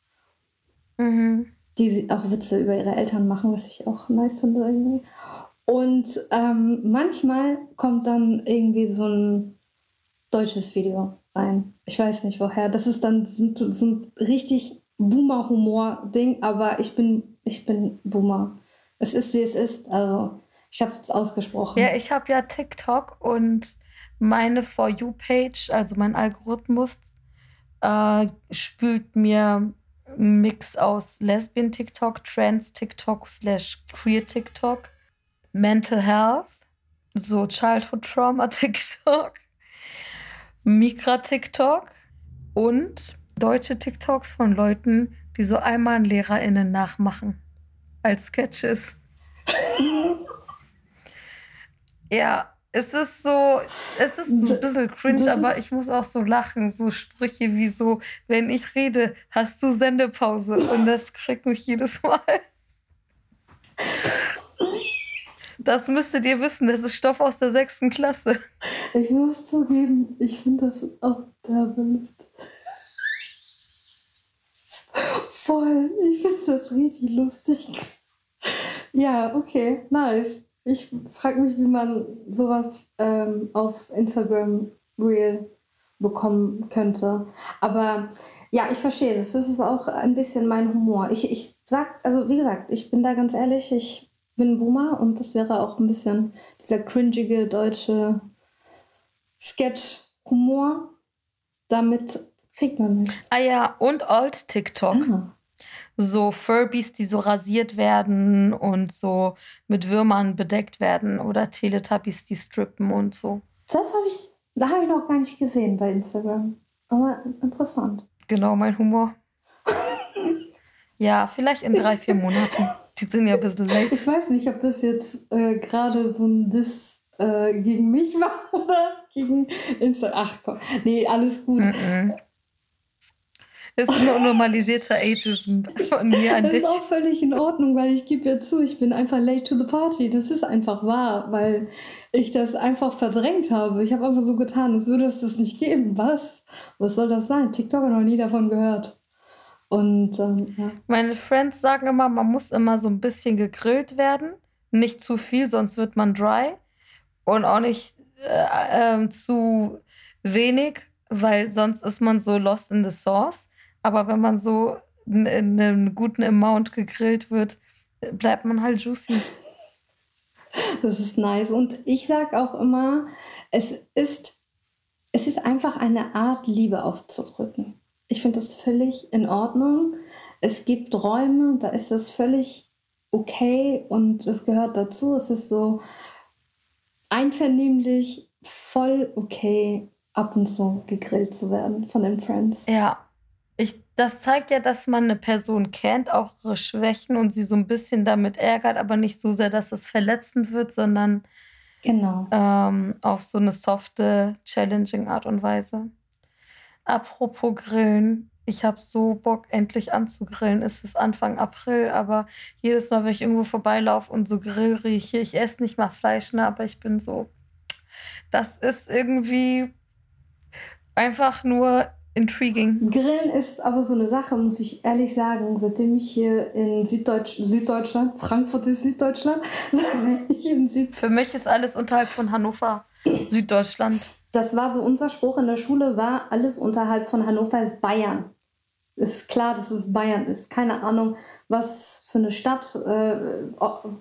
mhm. die auch Witze über ihre Eltern machen, was ich auch nice finde irgendwie. Und ähm, manchmal kommt dann irgendwie so ein deutsches Video rein. Ich weiß nicht woher. Das ist dann so, so ein richtig Boomer-Humor-Ding, aber ich bin, ich bin Boomer. Es ist, wie es ist. Also, ich habe es ausgesprochen.
Ja, ich habe ja TikTok und meine For You-Page, also mein Algorithmus, äh, spült mir einen Mix aus Lesbian-TikTok, Trans-TikTok, slash Queer-TikTok, Mental Health, so Childhood Trauma-TikTok, <laughs> Migra-TikTok und deutsche TikToks von Leuten, die so einmal einen LehrerInnen nachmachen. Als Sketches. <laughs> ja, es ist so, es ist so ein bisschen cringe, aber ich muss auch so lachen. So Sprüche wie so, wenn ich rede, hast du Sendepause. Und das kriegt mich jedes Mal. Das müsstet ihr wissen, das ist Stoff aus der sechsten Klasse.
Ich muss zugeben, ich finde das auch derbe lustig. Voll, ich finde das richtig lustig. Ja, okay, nice. Ich frage mich, wie man sowas ähm, auf Instagram Real bekommen könnte. Aber ja, ich verstehe das. Das ist auch ein bisschen mein Humor. Ich, ich sag, also wie gesagt, ich bin da ganz ehrlich, ich bin Boomer und das wäre auch ein bisschen dieser cringige deutsche Sketch-Humor. Damit kriegt man mich.
Ah ja, und Old TikTok. Ah. So Furbies, die so rasiert werden und so mit Würmern bedeckt werden oder Teletubbies, die strippen und so.
Das habe ich, da habe ich noch gar nicht gesehen bei Instagram. Aber interessant.
Genau, mein Humor. ja, vielleicht in drei, vier Monaten. Die sind ja ein bisschen late.
Ich weiß nicht, ob das jetzt äh, gerade so ein Diss äh, gegen mich war <laughs> oder gegen Instagram. Ach komm, nee, alles gut. Mm -mm.
Das ist nur normalisierter Ageism von mir
an
dich.
Das ist auch völlig in Ordnung, weil ich gebe ja zu, ich bin einfach late to the party. Das ist einfach wahr, weil ich das einfach verdrängt habe. Ich habe einfach so getan, als würde es das nicht geben. Was? Was soll das sein? TikTok hat noch nie davon gehört. Und ähm, ja.
Meine Friends sagen immer, man muss immer so ein bisschen gegrillt werden. Nicht zu viel, sonst wird man dry. Und auch nicht äh, äh, zu wenig, weil sonst ist man so lost in the sauce. Aber wenn man so in einem guten Amount gegrillt wird, bleibt man halt juicy. <laughs>
Das ist nice. Und ich sage auch immer, es ist, es ist einfach eine Art, Liebe auszudrücken. Ich finde das völlig in Ordnung. Es gibt Räume, da ist das völlig okay und es gehört dazu. Es ist so einvernehmlich voll okay, ab und zu gegrillt zu werden von den Friends.
Ja, ich, das zeigt ja, dass man eine Person kennt, auch ihre Schwächen und sie so ein bisschen damit ärgert, aber nicht so sehr, dass es verletzend wird, sondern
genau.
ähm, auf so eine softe, challenging Art und Weise. Apropos Grillen. Ich habe so Bock, endlich anzugrillen. Es ist Anfang April, aber jedes Mal, wenn ich irgendwo vorbeilaufe und so Grill rieche, ich esse nicht mal Fleisch, ne, aber ich bin so. Das ist irgendwie einfach nur intriguing.
Grillen ist aber so eine Sache, muss ich ehrlich sagen. Seitdem ich hier in Süddeutsch Süddeutschland, Frankfurt ist Süddeutschland, <laughs>
Süd Für mich ist alles unterhalb von Hannover Süddeutschland
das war so unser Spruch in der Schule, war alles unterhalb von Hannover ist Bayern. Ist klar, dass es Bayern ist. Keine Ahnung, was für eine Stadt, äh,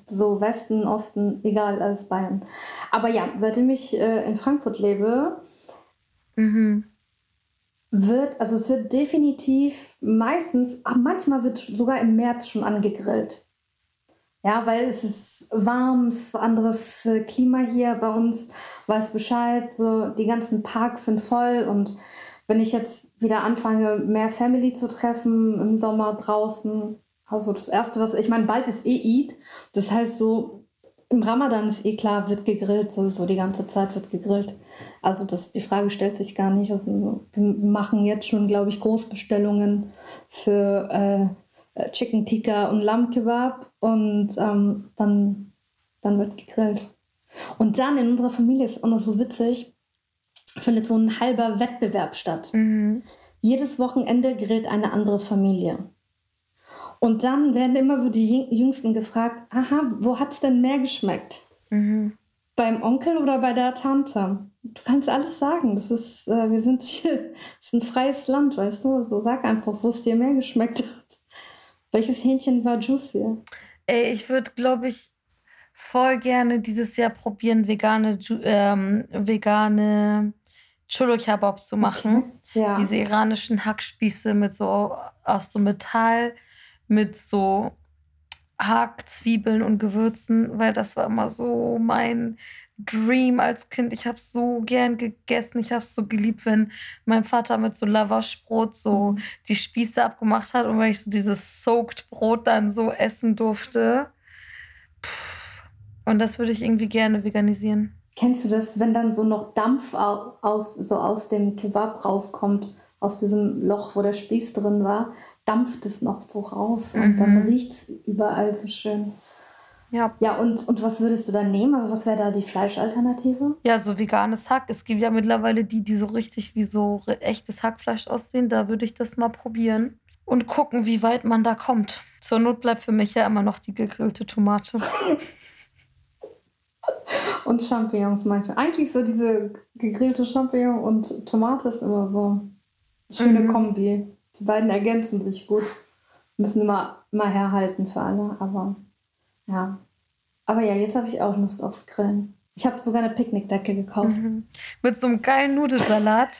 so Westen, Osten, egal, alles Bayern. Aber ja, seitdem ich äh, in Frankfurt lebe, mhm. Wird, also es wird definitiv meistens, manchmal wird sogar im März schon angegrillt. Ja, weil es ist warm, es ist anderes äh, Klima hier bei uns, weiß Bescheid, so die ganzen Parks sind voll und wenn ich jetzt wieder anfange, mehr Family zu treffen im Sommer draußen, also das erste, was ich meine, bald ist eh Eid, das heißt so im Ramadan ist eh klar, wird gegrillt, sowieso die ganze Zeit wird gegrillt. Also das, die Frage stellt sich gar nicht. Also wir machen jetzt schon, glaube ich, Großbestellungen für äh, Chicken Tikka und Lammkebab und ähm, dann, dann wird gegrillt. Und dann in unserer Familie ist auch noch so witzig, findet so ein halber Wettbewerb statt. Mhm. Jedes Wochenende grillt eine andere Familie. Und dann werden immer so die Jüngsten gefragt, aha, wo hat es denn mehr geschmeckt? Mhm. Beim Onkel oder bei der Tante? Du kannst alles sagen. Das ist, äh, wir sind hier, <laughs> das ist ein freies Land, weißt du? So sag einfach, wo es dir mehr geschmeckt <laughs> hat. Welches Hähnchen war juicy?
Ey, ich würde, glaube ich, voll gerne dieses Jahr probieren, vegane, ähm, vegane Cholo Kebab zu machen. Okay. Ja. Diese iranischen Hackspieße mit so aus so Metall, mit so Hackzwiebeln und Gewürzen, weil das war immer so mein Dream als Kind. Ich habe so gern gegessen. Ich habe es so geliebt, wenn mein Vater mit so Lavaschbrot so mhm. die Spieße abgemacht hat und wenn ich so dieses Soaked Brot dann so essen durfte. Und das würde ich irgendwie gerne veganisieren.
Kennst du das, wenn dann so noch Dampf aus, so aus dem Kebab rauskommt, aus diesem Loch, wo der Spieß drin war, dampft es noch so raus und mhm. dann riecht es überall so schön. Ja. Ja, und, und was würdest du dann nehmen? Also was wäre da die Fleischalternative?
Ja, so veganes Hack. Es gibt ja mittlerweile die, die so richtig wie so echtes Hackfleisch aussehen. Da würde ich das mal probieren und gucken, wie weit man da kommt. Zur Not bleibt für mich ja immer noch die gegrillte Tomate. <laughs>
und Champignons manchmal. Eigentlich so diese gegrillte Champignon und Tomate ist immer so schöne mhm. Kombi. Die beiden ergänzen sich gut. Müssen immer, immer herhalten für alle, aber ja. Aber ja, jetzt habe ich auch Lust auf Grillen. Ich habe sogar eine Picknickdecke gekauft. Mhm.
Mit so einem geilen Nudelsalat.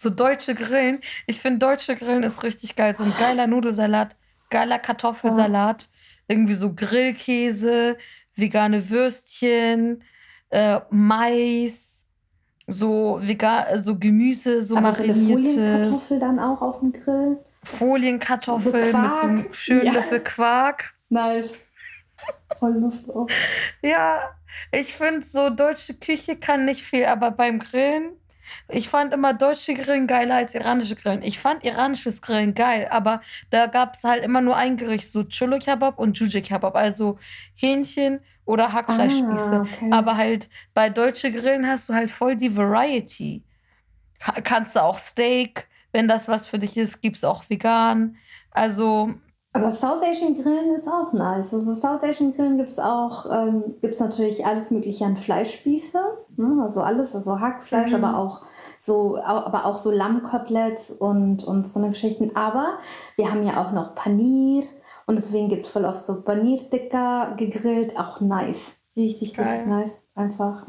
so deutsche Grillen. Ich finde, deutsche Grillen ist richtig geil. So ein geiler Nudelsalat, geiler Kartoffelsalat, irgendwie so Grillkäse, vegane Würstchen, äh, Mais, so vegan, so Gemüse, so
Aber mariniertes. So Folienkartoffel dann auch auf dem Grill.
Folienkartoffel so mit so einem schönen ja. Löffel Quark.
Nice. Voll Lust drauf.
Ja, ich finde so, deutsche Küche kann nicht viel, aber beim Grillen, ich fand immer deutsche Grillen geiler als iranische Grillen. Ich fand iranisches Grillen geil, aber da gab es halt immer nur ein Gericht, so Cholo Kebab und Juju Kebab, also Hähnchen oder Hackfleischspieße. Ah, okay. Aber halt bei deutsche Grillen hast du halt voll die Variety. Kannst du auch Steak, wenn das was für dich ist, gibt es auch vegan. Also
aber South Asian Grillen ist auch nice. Also South Asian Grillen gibt es auch, ähm, gibt es natürlich alles mögliche an Fleischspieße, ne? also alles, also Hackfleisch, mhm. aber auch so, aber auch so Lammkoteletts und, und so eine Geschichten. Aber wir haben ja auch noch Panir und deswegen gibt es voll oft so Panir-Dicker gegrillt, auch nice. Richtig, Geil. richtig nice. Einfach,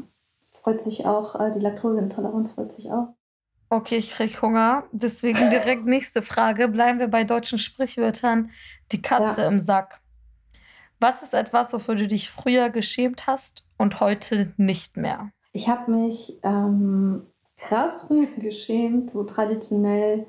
freut sich auch, äh, die Laktoseintoleranz freut sich auch.
Okay, ich krieg Hunger. Deswegen direkt nächste Frage. Bleiben wir bei deutschen Sprichwörtern. Die Katze ja. im Sack. Was ist etwas, wofür du dich früher geschämt hast und heute nicht mehr?
Ich habe mich ähm, krass früher <laughs> geschämt, so traditionell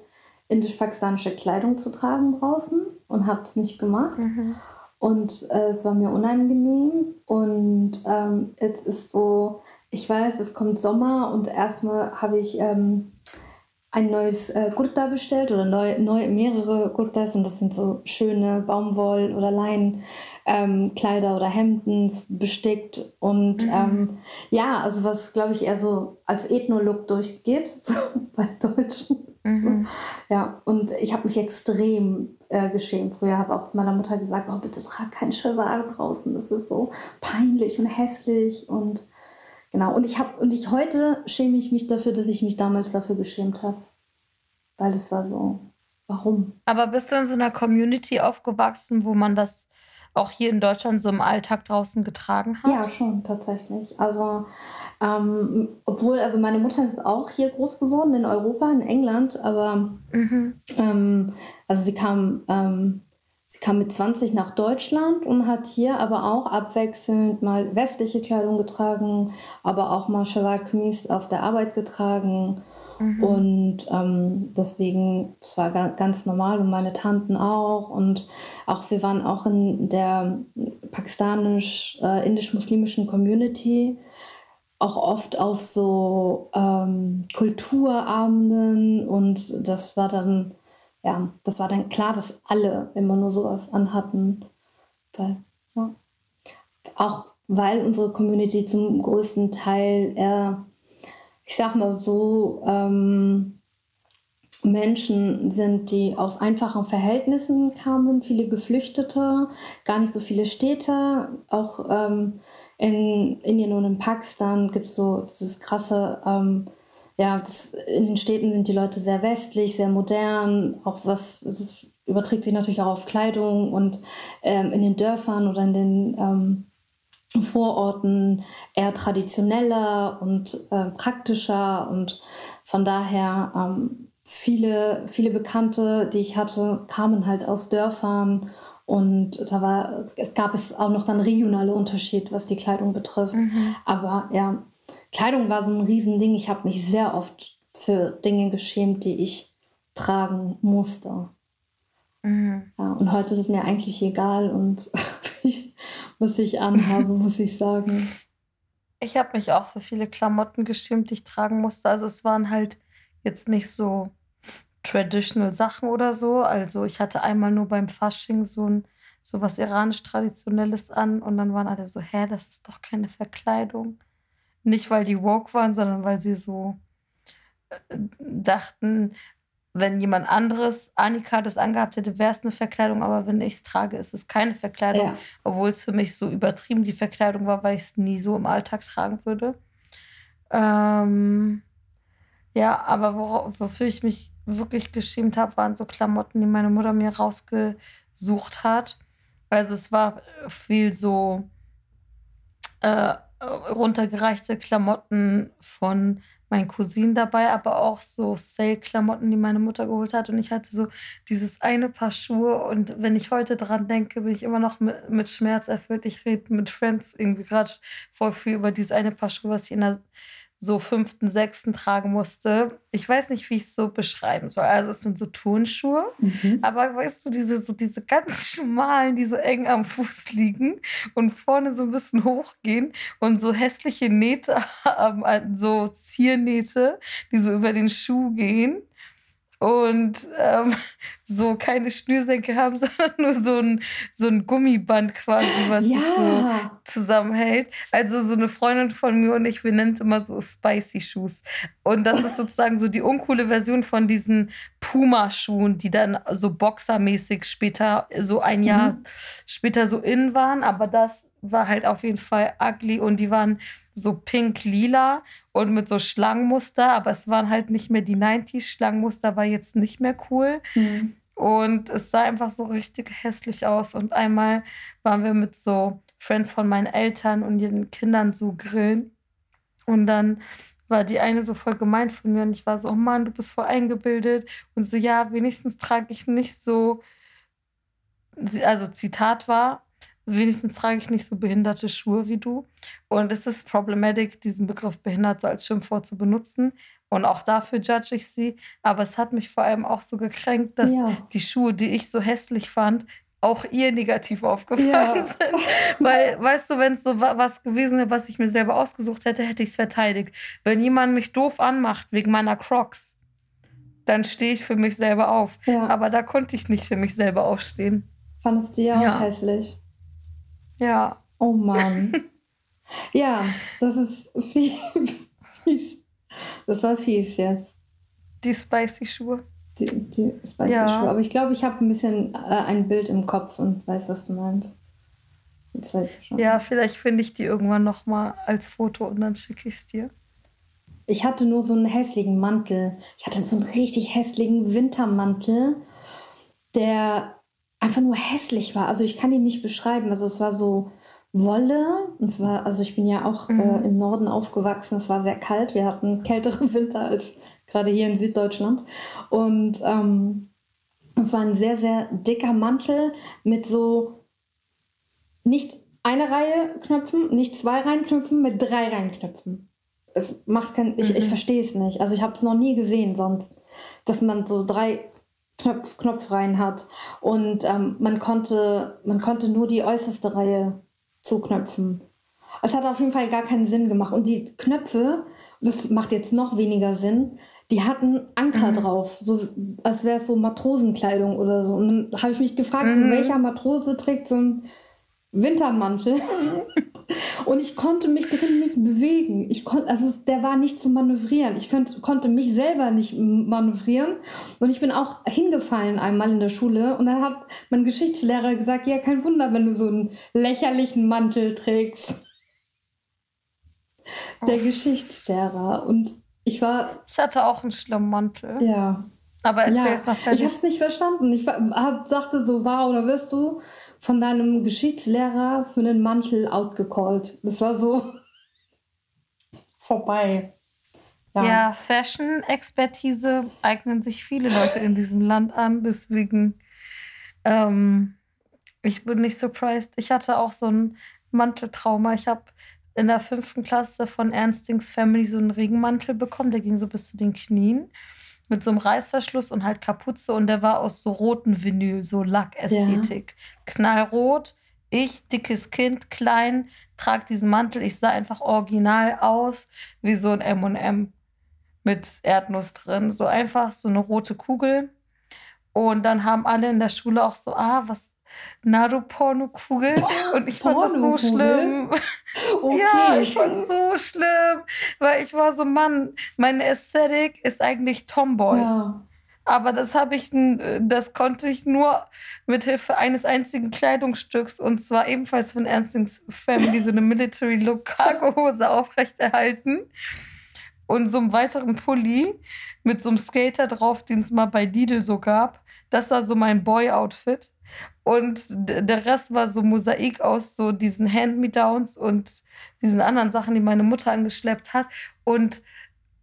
indisch-pakistanische Kleidung zu tragen draußen und habe es nicht gemacht. Mhm. Und äh, es war mir unangenehm. Und ähm, jetzt ist so, ich weiß, es kommt Sommer und erstmal habe ich ähm, ein neues äh, Kurta bestellt oder neu, neu, mehrere Kurtas und das sind so schöne Baumwoll- oder Leinenkleider ähm, oder Hemden bestickt und mhm. ähm, ja, also was glaube ich eher so als Ethno-Look durchgeht, <laughs> so bei Deutschen. Mhm. Ja, und ich habe mich extrem äh, geschämt. Früher habe auch zu meiner Mutter gesagt, oh bitte trag kein Schalwar draußen, das ist so peinlich und hässlich und Genau, und ich habe und ich heute schäme ich mich dafür, dass ich mich damals dafür geschämt habe. Weil es war so, warum?
Aber bist du in so einer Community aufgewachsen, wo man das auch hier in Deutschland so im Alltag draußen getragen hat?
Ja, schon, tatsächlich. Also, ähm, obwohl, also meine Mutter ist auch hier groß geworden in Europa, in England, aber mhm. ähm, also sie kam ähm, kam mit 20 nach Deutschland und hat hier aber auch abwechselnd mal westliche Kleidung getragen, aber auch mal Kameez auf der Arbeit getragen. Mhm. Und ähm, deswegen, es war ganz normal und meine Tanten auch. Und auch wir waren auch in der pakistanisch-indisch-muslimischen äh, Community auch oft auf so ähm, Kulturabenden und das war dann ja, das war dann klar, dass alle immer nur sowas anhatten. Weil, ja. Auch weil unsere Community zum größten Teil eher, ich sag mal so, ähm, Menschen sind, die aus einfachen Verhältnissen kamen, viele Geflüchtete, gar nicht so viele Städte. Auch ähm, in Indien und in Pakistan gibt es so dieses krasse ähm, ja, das, in den Städten sind die Leute sehr westlich, sehr modern, auch was, es überträgt sich natürlich auch auf Kleidung und ähm, in den Dörfern oder in den ähm, Vororten eher traditioneller und äh, praktischer und von daher ähm, viele, viele Bekannte, die ich hatte, kamen halt aus Dörfern Und da war, es gab es auch noch dann regionale Unterschied, was die Kleidung betrifft. Mhm. Aber ja, Kleidung war so ein Riesending. Ich habe mich sehr oft für Dinge geschämt, die ich tragen musste. Mhm. Ja, und heute ist es mir eigentlich egal und was <laughs> ich anhabe, <laughs> muss ich sagen.
Ich habe mich auch für viele Klamotten geschämt, die ich tragen musste. Also es waren halt jetzt nicht so traditional Sachen oder so. Also ich hatte einmal nur beim Fasching so ein so was iranisch-traditionelles an und dann waren alle so, hä, das ist doch keine Verkleidung. Nicht, weil die woke waren, sondern weil sie so äh, dachten, wenn jemand anderes, Annika, das angehabt hätte, wäre es eine Verkleidung, aber wenn ich es trage, ist es keine Verkleidung. Ja. Obwohl es für mich so übertrieben die Verkleidung war, weil ich es nie so im Alltag tragen würde. Ähm, ja, aber wofür ich mich wirklich geschämt habe, waren so Klamotten, die meine Mutter mir rausgesucht hat. Also es war viel so äh, runtergereichte Klamotten von meinen Cousinen dabei, aber auch so Sale-Klamotten, die meine Mutter geholt hat. Und ich hatte so dieses eine Paar Schuhe. Und wenn ich heute dran denke, bin ich immer noch mit, mit Schmerz erfüllt. Ich rede mit Friends irgendwie gerade voll viel über dieses eine Paar Schuhe, was ich in der so fünften, sechsten tragen musste. Ich weiß nicht, wie ich es so beschreiben soll. Also es sind so Turnschuhe, mhm. aber weißt du, diese, so diese ganz <laughs> schmalen, die so eng am Fuß liegen und vorne so ein bisschen hochgehen und so hässliche Nähte <laughs> haben, so Ziernähte, die so über den Schuh gehen und ähm, <laughs> so keine Schnürsenkel haben, <laughs> sondern nur so ein, so ein Gummiband quasi, was ja. so zusammenhält. Also so eine Freundin von mir und ich, wir nennen es immer so Spicy Shoes. Und das ist sozusagen so die uncoole Version von diesen Puma-Schuhen, die dann so boxermäßig später, so ein Jahr mhm. später so in waren. Aber das war halt auf jeden Fall ugly und die waren so pink-lila und mit so Schlangenmuster, aber es waren halt nicht mehr die 90s. Schlangenmuster war jetzt nicht mehr cool. Mhm. Und es sah einfach so richtig hässlich aus. Und einmal waren wir mit so Friends von meinen Eltern und ihren Kindern so grillen. Und dann war die eine so voll gemeint von mir und ich war so, oh Mann, du bist voll eingebildet. Und so, ja, wenigstens trage ich nicht so, also Zitat war, wenigstens trage ich nicht so behinderte Schuhe wie du. Und es ist problematisch, diesen Begriff behindert so als Schimpfwort zu benutzen. Und auch dafür judge ich sie. Aber es hat mich vor allem auch so gekränkt, dass ja. die Schuhe, die ich so hässlich fand, auch ihr negativ aufgefallen ja. <laughs> sind. Weil, weißt du, wenn es so was gewesen wäre, was ich mir selber ausgesucht hätte, hätte ich es verteidigt. Wenn jemand mich doof anmacht wegen meiner Crocs, dann stehe ich für mich selber auf. Ja. Aber da konnte ich nicht für mich selber aufstehen.
Fandest du ja auch hässlich?
Ja.
Oh Mann. <laughs> ja, das ist <laughs> fies. Das war fies jetzt.
Die spicy Schuhe.
Die, die spicy ja. Schuhe. Aber ich glaube, ich habe ein bisschen äh, ein Bild im Kopf und weiß, was du meinst.
Jetzt weiß ich schon. Ja, vielleicht finde ich die irgendwann noch mal als Foto und dann schicke ich es dir.
Ich hatte nur so einen hässlichen Mantel. Ich hatte so einen richtig hässlichen Wintermantel, der einfach nur hässlich war. Also ich kann ihn nicht beschreiben. Also es war so Wolle. Und zwar, also ich bin ja auch mhm. äh, im Norden aufgewachsen. Es war sehr kalt. Wir hatten kältere <laughs> Winter als gerade hier in Süddeutschland. Und ähm, es war ein sehr, sehr dicker Mantel mit so nicht eine Reihe Knöpfen, nicht zwei Reihen Knöpfen, mit drei Reihen Knöpfen. Es macht kein, ich, mhm. ich verstehe es nicht. Also ich habe es noch nie gesehen sonst, dass man so drei Knopf, Knopf rein hat. Und ähm, man, konnte, man konnte nur die äußerste Reihe zuknöpfen. Es hat auf jeden Fall gar keinen Sinn gemacht. Und die Knöpfe, das macht jetzt noch weniger Sinn, die hatten Anker mhm. drauf, so, als wäre es so Matrosenkleidung oder so. Und dann habe ich mich gefragt, mhm. welcher Matrose trägt so ein Wintermantel. <laughs> und ich konnte mich drin nicht bewegen. Ich konnte, also der war nicht zu manövrieren. Ich konnte, konnte mich selber nicht manövrieren. Und ich bin auch hingefallen einmal in der Schule. Und dann hat mein Geschichtslehrer gesagt, ja, kein Wunder, wenn du so einen lächerlichen Mantel trägst. Der oh. Geschichtslehrer. Und ich war.
Ich hatte auch einen schlimmen Mantel.
Ja.
Aber erzähl
ja,
es noch
fertig. Ich habe es nicht verstanden. Ich war, sagte so, war oder wirst du von deinem Geschichtslehrer für einen Mantel outgecallt. Das war so <laughs> vorbei.
Ja, ja Fashion-Expertise eignen sich viele Leute in diesem Land an. Deswegen, ähm, Ich bin nicht surprised. Ich hatte auch so ein Manteltrauma. Ich habe in der fünften Klasse von Ernstings Family so einen Regenmantel bekommen. Der ging so bis zu den Knien mit so einem Reißverschluss und halt Kapuze und der war aus so roten Vinyl, so Lackästhetik. Ja. Knallrot. Ich, dickes Kind, klein, trage diesen Mantel. Ich sah einfach original aus wie so ein M&M mit Erdnuss drin. So einfach so eine rote Kugel. Und dann haben alle in der Schule auch so, ah, was Naru-Porno-Kugel. Und ich fand das so schlimm. <laughs> Okay. Ja, ich fand es so schlimm. Weil ich war so, Mann, meine Ästhetik ist eigentlich Tomboy. Ja. Aber das habe ich, das konnte ich nur mit Hilfe eines einzigen Kleidungsstücks und zwar ebenfalls von Ernstings Family, so eine Military Look Cargo Hose aufrechterhalten und so einem weiteren Pulli mit so einem Skater drauf, den es mal bei Lidl so gab. Das war so mein Boy-Outfit. Und der Rest war so Mosaik aus so diesen Hand-Me-Downs und diesen anderen Sachen, die meine Mutter angeschleppt hat. Und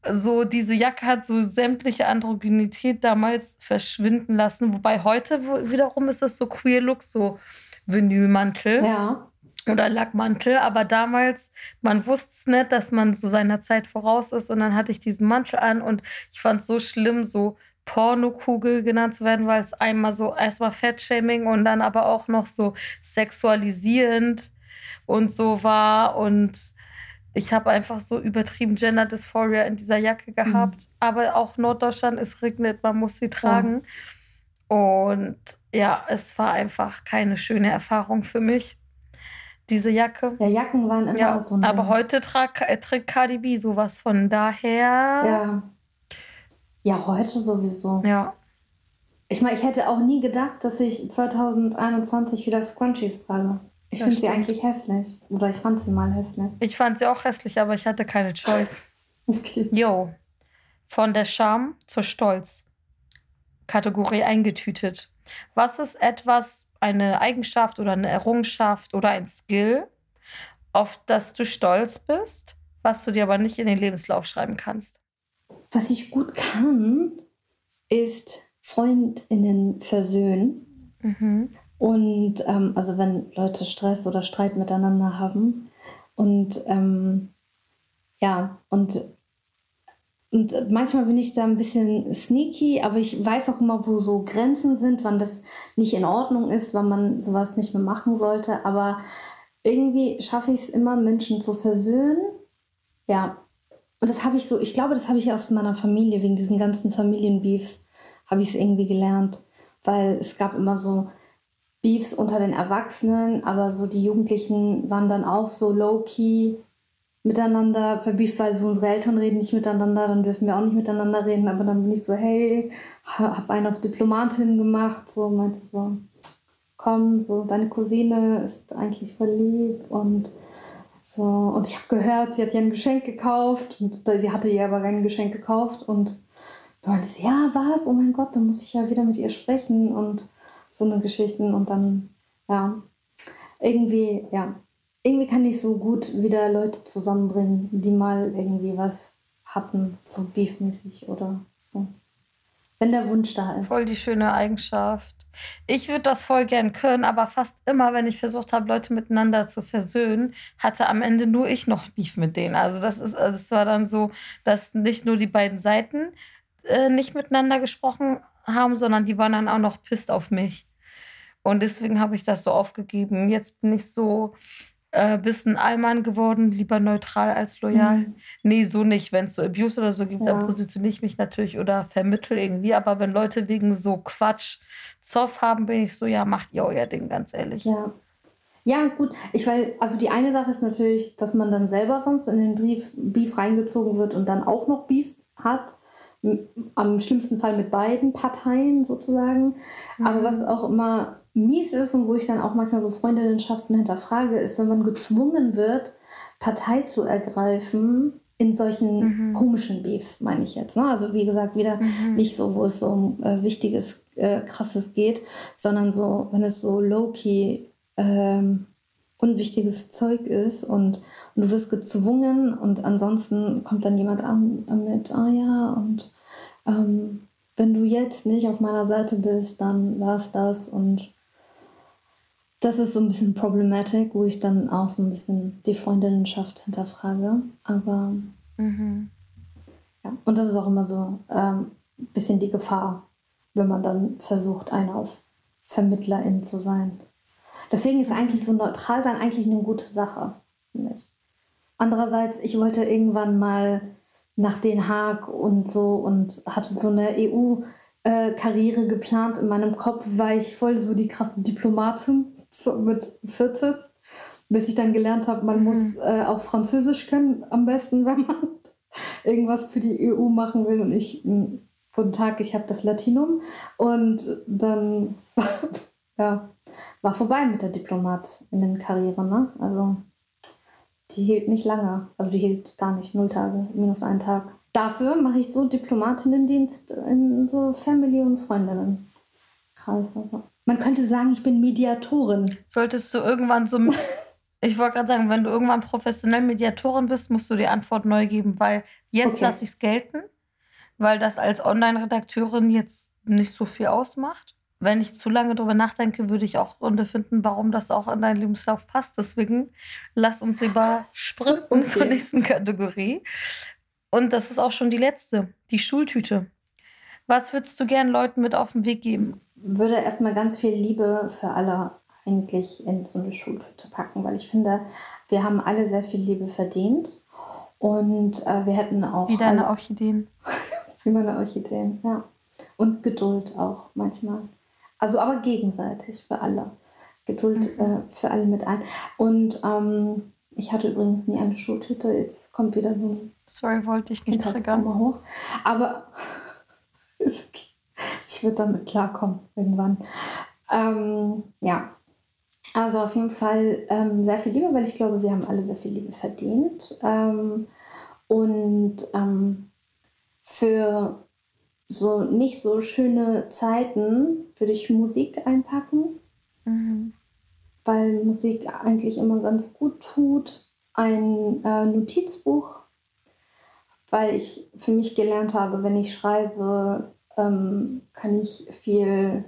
so diese Jacke hat so sämtliche Androgynität damals verschwinden lassen. Wobei heute wiederum ist das so queer Look, so Vinylmantel. Ja. Oder Lackmantel, aber damals, man wusste es nicht, dass man so seiner Zeit voraus ist. Und dann hatte ich diesen Mantel an und ich fand es so schlimm, so Pornokugel genannt zu werden, weil es einmal so erstmal Fettshaming und dann aber auch noch so sexualisierend und so war. Und ich habe einfach so übertrieben Gender Dysphoria in dieser Jacke gehabt. Mhm. Aber auch Norddeutschland, es regnet, man muss sie tragen. Ja. Und ja, es war einfach keine schöne Erfahrung für mich. Diese Jacke.
Ja, Jacken waren immer ja, so.
Ein aber heute trägt Cardi B sowas von daher.
Ja ja, heute sowieso.
Ja.
Ich meine, ich hätte auch nie gedacht, dass ich 2021 wieder Scrunchies trage. Ich finde sie eigentlich hässlich. Oder ich fand sie mal hässlich.
Ich fand sie auch hässlich, aber ich hatte keine Choice. <laughs> okay. Jo. Von der Scham zur Stolz. Kategorie eingetütet. Was ist etwas, eine Eigenschaft oder eine Errungenschaft oder ein Skill, auf das du stolz bist, was du dir aber nicht in den Lebenslauf schreiben kannst?
Was ich gut kann, ist Freundinnen versöhnen. Mhm. Und ähm, also wenn Leute Stress oder Streit miteinander haben. Und ähm, ja, und, und manchmal bin ich da ein bisschen sneaky, aber ich weiß auch immer, wo so Grenzen sind, wann das nicht in Ordnung ist, wann man sowas nicht mehr machen sollte. Aber irgendwie schaffe ich es immer, Menschen zu versöhnen. Ja, und das habe ich so, ich glaube, das habe ich aus meiner Familie, wegen diesen ganzen Familienbeefs, habe ich es irgendwie gelernt. Weil es gab immer so Beefs unter den Erwachsenen, aber so die Jugendlichen waren dann auch so low-key miteinander verbieft, weil so unsere Eltern reden nicht miteinander, dann dürfen wir auch nicht miteinander reden. Aber dann bin ich so, hey, hab einen auf Diplomatin gemacht, so meinst du so, komm, so deine Cousine ist eigentlich verliebt und so, und ich habe gehört, sie hat ihr ein Geschenk gekauft und die hatte ihr aber kein Geschenk gekauft und meinte sie, ja, was? Oh mein Gott, dann muss ich ja wieder mit ihr sprechen und so eine Geschichten und dann, ja, irgendwie, ja, irgendwie kann ich so gut wieder Leute zusammenbringen, die mal irgendwie was hatten, so beefmäßig oder so. Wenn der Wunsch da ist.
Voll die schöne Eigenschaft. Ich würde das voll gern können, aber fast immer, wenn ich versucht habe, Leute miteinander zu versöhnen, hatte am Ende nur ich noch Beef mit denen. Also das ist, also es war dann so, dass nicht nur die beiden Seiten äh, nicht miteinander gesprochen haben, sondern die waren dann auch noch pisst auf mich. Und deswegen habe ich das so aufgegeben. Jetzt bin ich so, äh, bist ein Allmann geworden, lieber neutral als loyal. Mhm. Nee, so nicht. Wenn es so Abuse oder so gibt, ja. dann positioniere ich mich natürlich oder vermittel irgendwie. Aber wenn Leute wegen so Quatsch Zoff haben, bin ich so, ja, macht ihr euer Ding, ganz ehrlich.
Ja. Ja, gut. Ich weil, also die eine Sache ist natürlich, dass man dann selber sonst in den Brief, Beef reingezogen wird und dann auch noch Beef hat. Am schlimmsten Fall mit beiden Parteien sozusagen. Mhm. Aber was auch immer mies ist und wo ich dann auch manchmal so Freundinnenschaften hinterfrage, ist, wenn man gezwungen wird, Partei zu ergreifen in solchen mhm. komischen Beefs, meine ich jetzt. Ne? Also wie gesagt, wieder mhm. nicht so, wo es so um äh, wichtiges, äh, krasses geht, sondern so, wenn es so low-key ähm, unwichtiges Zeug ist und, und du wirst gezwungen und ansonsten kommt dann jemand an mit, ah ja, und ähm, wenn du jetzt nicht auf meiner Seite bist, dann war es das und das ist so ein bisschen Problematik, wo ich dann auch so ein bisschen die Freundinnenschaft hinterfrage. Aber mhm. ja, und das ist auch immer so ein ähm, bisschen die Gefahr, wenn man dann versucht, eine auf Vermittlerin zu sein. Deswegen ist eigentlich so neutral sein eigentlich eine gute Sache, finde ich. Andererseits, ich wollte irgendwann mal nach Den Haag und so und hatte so eine EU-Karriere geplant in meinem Kopf, war ich voll so die krasse Diplomatin mit 14, bis ich dann gelernt habe, man mhm. muss äh, auch Französisch können am besten, <laughs> wenn man irgendwas für die EU machen will. Und ich, hm, guten Tag, ich habe das Latinum. Und dann <laughs> ja, war vorbei mit der Diplomatinnenkarriere. Ne? Also die hielt nicht lange. Also die hielt gar nicht, null Tage, minus einen Tag. Dafür mache ich so Diplomatinnendienst in so Family- und Freundinnenkreis. Also. Man könnte sagen, ich bin Mediatorin.
Solltest du irgendwann so. <laughs> ich wollte gerade sagen, wenn du irgendwann professionell Mediatorin bist, musst du die Antwort neu geben, weil jetzt okay. lasse ich es gelten, weil das als Online-Redakteurin jetzt nicht so viel ausmacht wenn ich zu lange darüber nachdenke, würde ich auch Gründe finden, warum das auch in deinen Lebenslauf passt. Deswegen lass uns lieber <laughs> sprinten okay. zur nächsten Kategorie. Und das ist auch schon die letzte, die Schultüte. Was würdest du gern Leuten mit auf den Weg geben?
Würde erstmal ganz viel Liebe für alle eigentlich in so eine Schultüte packen, weil ich finde, wir haben alle sehr viel Liebe verdient. Und äh, wir hätten auch.
Wie deine alle, Orchideen. <laughs>
wie meine Orchideen, ja. Und Geduld auch manchmal. Also aber gegenseitig für alle. Geduld mhm. äh, für alle mit ein. Und ähm, ich hatte übrigens nie eine Schultüte. Jetzt kommt wieder so ein.
Sorry, wollte ich nicht triggern.
hoch. Aber ich würde damit klarkommen irgendwann. Ähm, ja. Also auf jeden Fall ähm, sehr viel Liebe, weil ich glaube, wir haben alle sehr viel Liebe verdient. Ähm, und ähm, für so nicht so schöne Zeiten würde ich Musik einpacken, mhm. weil Musik eigentlich immer ganz gut tut. Ein äh, Notizbuch, weil ich für mich gelernt habe, wenn ich schreibe, ähm, kann ich viel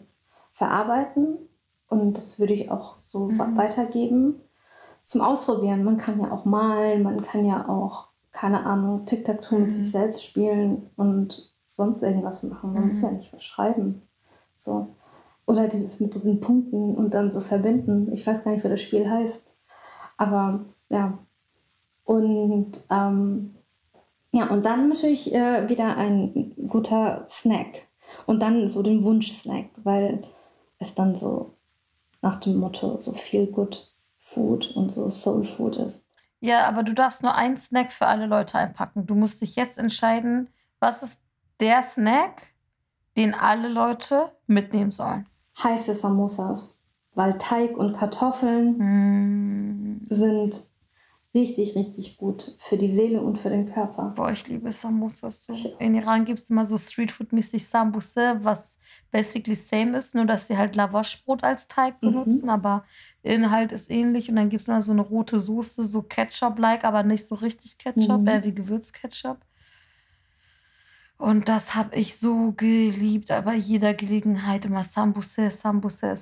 verarbeiten und das würde ich auch so mhm. weitergeben. Zum Ausprobieren. Man kann ja auch malen, man kann ja auch, keine Ahnung, Tic-Tac-Toe mhm. mit sich selbst spielen und sonst irgendwas machen. Man mhm. muss ja nicht was schreiben. So. Oder dieses mit diesen Punkten und dann so verbinden. Ich weiß gar nicht, wie das Spiel heißt. Aber ja. Und ähm, ja, und dann natürlich äh, wieder ein guter Snack. Und dann so den Wunsch-Snack, weil es dann so nach dem Motto so viel Good Food und so Soul Food ist.
Ja, aber du darfst nur einen Snack für alle Leute einpacken. Du musst dich jetzt entscheiden, was ist der Snack, den alle Leute mitnehmen sollen.
Heiße Samosas. Weil Teig und Kartoffeln mm. sind richtig, richtig gut für die Seele und für den Körper.
Boah, ich liebe Samosas. So. In Iran gibt es immer so Streetfood-mäßig Sambusse, was basically same ist, nur dass sie halt Lavaschbrot als Teig mhm. benutzen, mhm. aber Inhalt ist ähnlich. Und dann gibt es immer so eine rote Soße, so Ketchup-like, aber nicht so richtig Ketchup, mhm. eher wie Gewürzketchup. Und das habe ich so geliebt, bei jeder Gelegenheit immer Sambuse, Sambuse,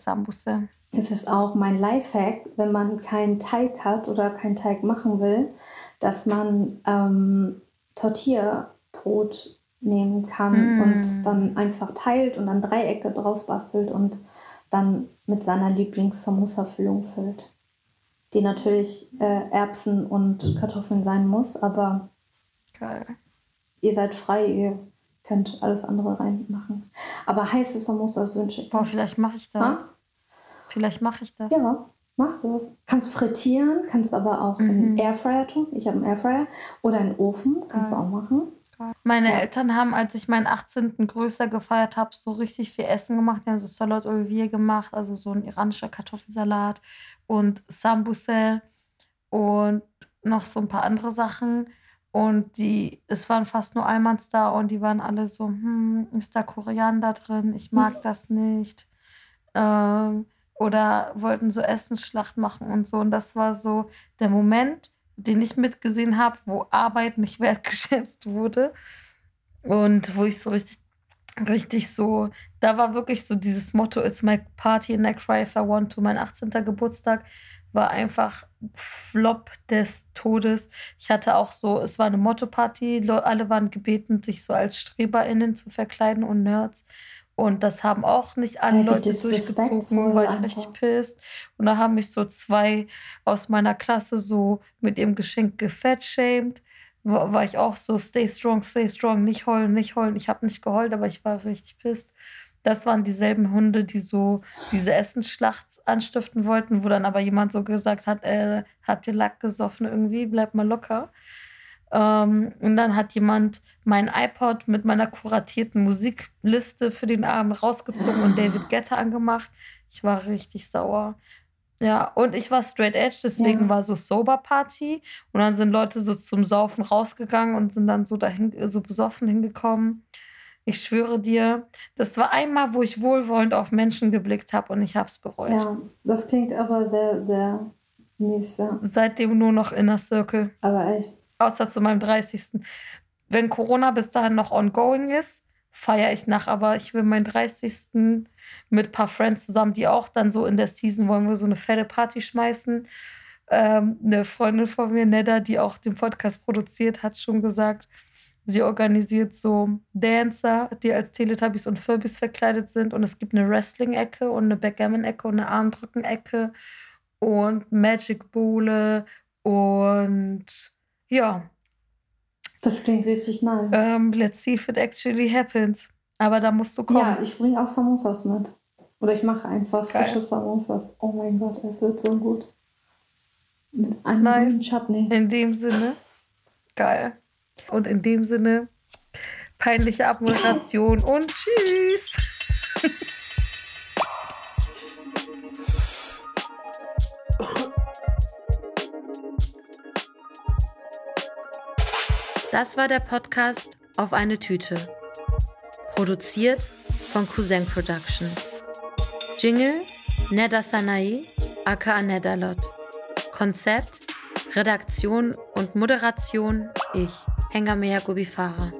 Es ist auch mein Lifehack, wenn man keinen Teig hat oder keinen Teig machen will, dass man ähm, Tortilla-Brot nehmen kann mm. und dann einfach teilt und dann Dreiecke draus bastelt und dann mit seiner Lieblings-Samosa-Füllung füllt. Die natürlich äh, Erbsen und Kartoffeln sein muss, aber Geil. ihr seid frei, ihr könnt alles andere reinmachen. Aber heiße Samosas wünsche ich.
Boah, vielleicht mache ich das. Ha? Vielleicht mache ich das.
Ja, mach das. Kannst frittieren, kannst aber auch mhm. in Airfryer tun. Ich habe einen Airfryer. Oder einen Ofen, kannst Geil. du auch machen.
Meine ja. Eltern haben, als ich meinen 18. größer gefeiert habe, so richtig viel Essen gemacht. Die haben so Salat Olivier gemacht, also so ein iranischer Kartoffelsalat und Sambuse und noch so ein paar andere Sachen. Und die, es waren fast nur Almans da und die waren alle so, hm, ist da Koriander drin? Ich mag <laughs> das nicht. Ähm, oder wollten so Essensschlacht machen und so. Und das war so der Moment, den ich mitgesehen habe, wo Arbeit nicht <laughs> wertgeschätzt wurde. Und wo ich so richtig richtig so, da war wirklich so dieses Motto, it's my party and I cry if I want to. Mein 18. Geburtstag war einfach Flop des Todes. Ich hatte auch so, es war eine Motto-Party, alle waren gebeten, sich so als StreberInnen zu verkleiden und Nerds. Und das haben auch nicht alle ja, Leute durchgezogen, war ich richtig pisst. Und da haben mich so zwei aus meiner Klasse so mit ihrem Geschenk gefettshamed. War, war ich auch so, stay strong, stay strong, nicht heulen, nicht heulen. Ich habe nicht geheult, aber ich war richtig pisst. Das waren dieselben Hunde, die so diese Essensschlacht anstiften wollten, wo dann aber jemand so gesagt hat, äh, habt ihr Lack gesoffen irgendwie, bleibt mal locker. Ähm, und dann hat jemand mein iPod mit meiner kuratierten Musikliste für den Abend rausgezogen und David <gasps> Guetta angemacht. Ich war richtig sauer. Ja, und ich war straight edge, deswegen ja. war so Sober Party. Und dann sind Leute so zum Saufen rausgegangen und sind dann so dahin, so besoffen hingekommen. Ich schwöre dir, das war einmal, wo ich wohlwollend auf Menschen geblickt habe und ich habe es bereut.
Ja, das klingt aber sehr, sehr mies. Ja.
Seitdem nur noch Inner Circle.
Aber echt
außer zu meinem 30. Wenn Corona bis dahin noch ongoing ist, feiere ich nach, aber ich will meinen 30. mit ein paar Friends zusammen, die auch dann so in der Season wollen wir so eine fette Party schmeißen. Ähm, eine Freundin von mir, Nedda, die auch den Podcast produziert, hat schon gesagt, sie organisiert so Dancer, die als Teletubbies und Furbies verkleidet sind. Und es gibt eine Wrestling-Ecke und eine Backgammon-Ecke und eine Armdrücken-Ecke und Magic Bowle und ja.
Das klingt richtig nice.
Ähm, let's see if it actually happens. Aber da musst du kommen.
Ja, ich bringe auch Samosas mit. Oder ich mache einfach Geil. frische Samosas. Oh mein Gott, es wird so gut. Mit einem nice. Chutney.
In dem Sinne, geil. Und in dem Sinne, peinliche Abmoderation und tschüss. Das war der Podcast Auf eine Tüte. Produziert von Cousin Productions. Jingle Neda Sanai, aka Nedalot. Konzept, Redaktion und Moderation ich, Hengamea Gubifara.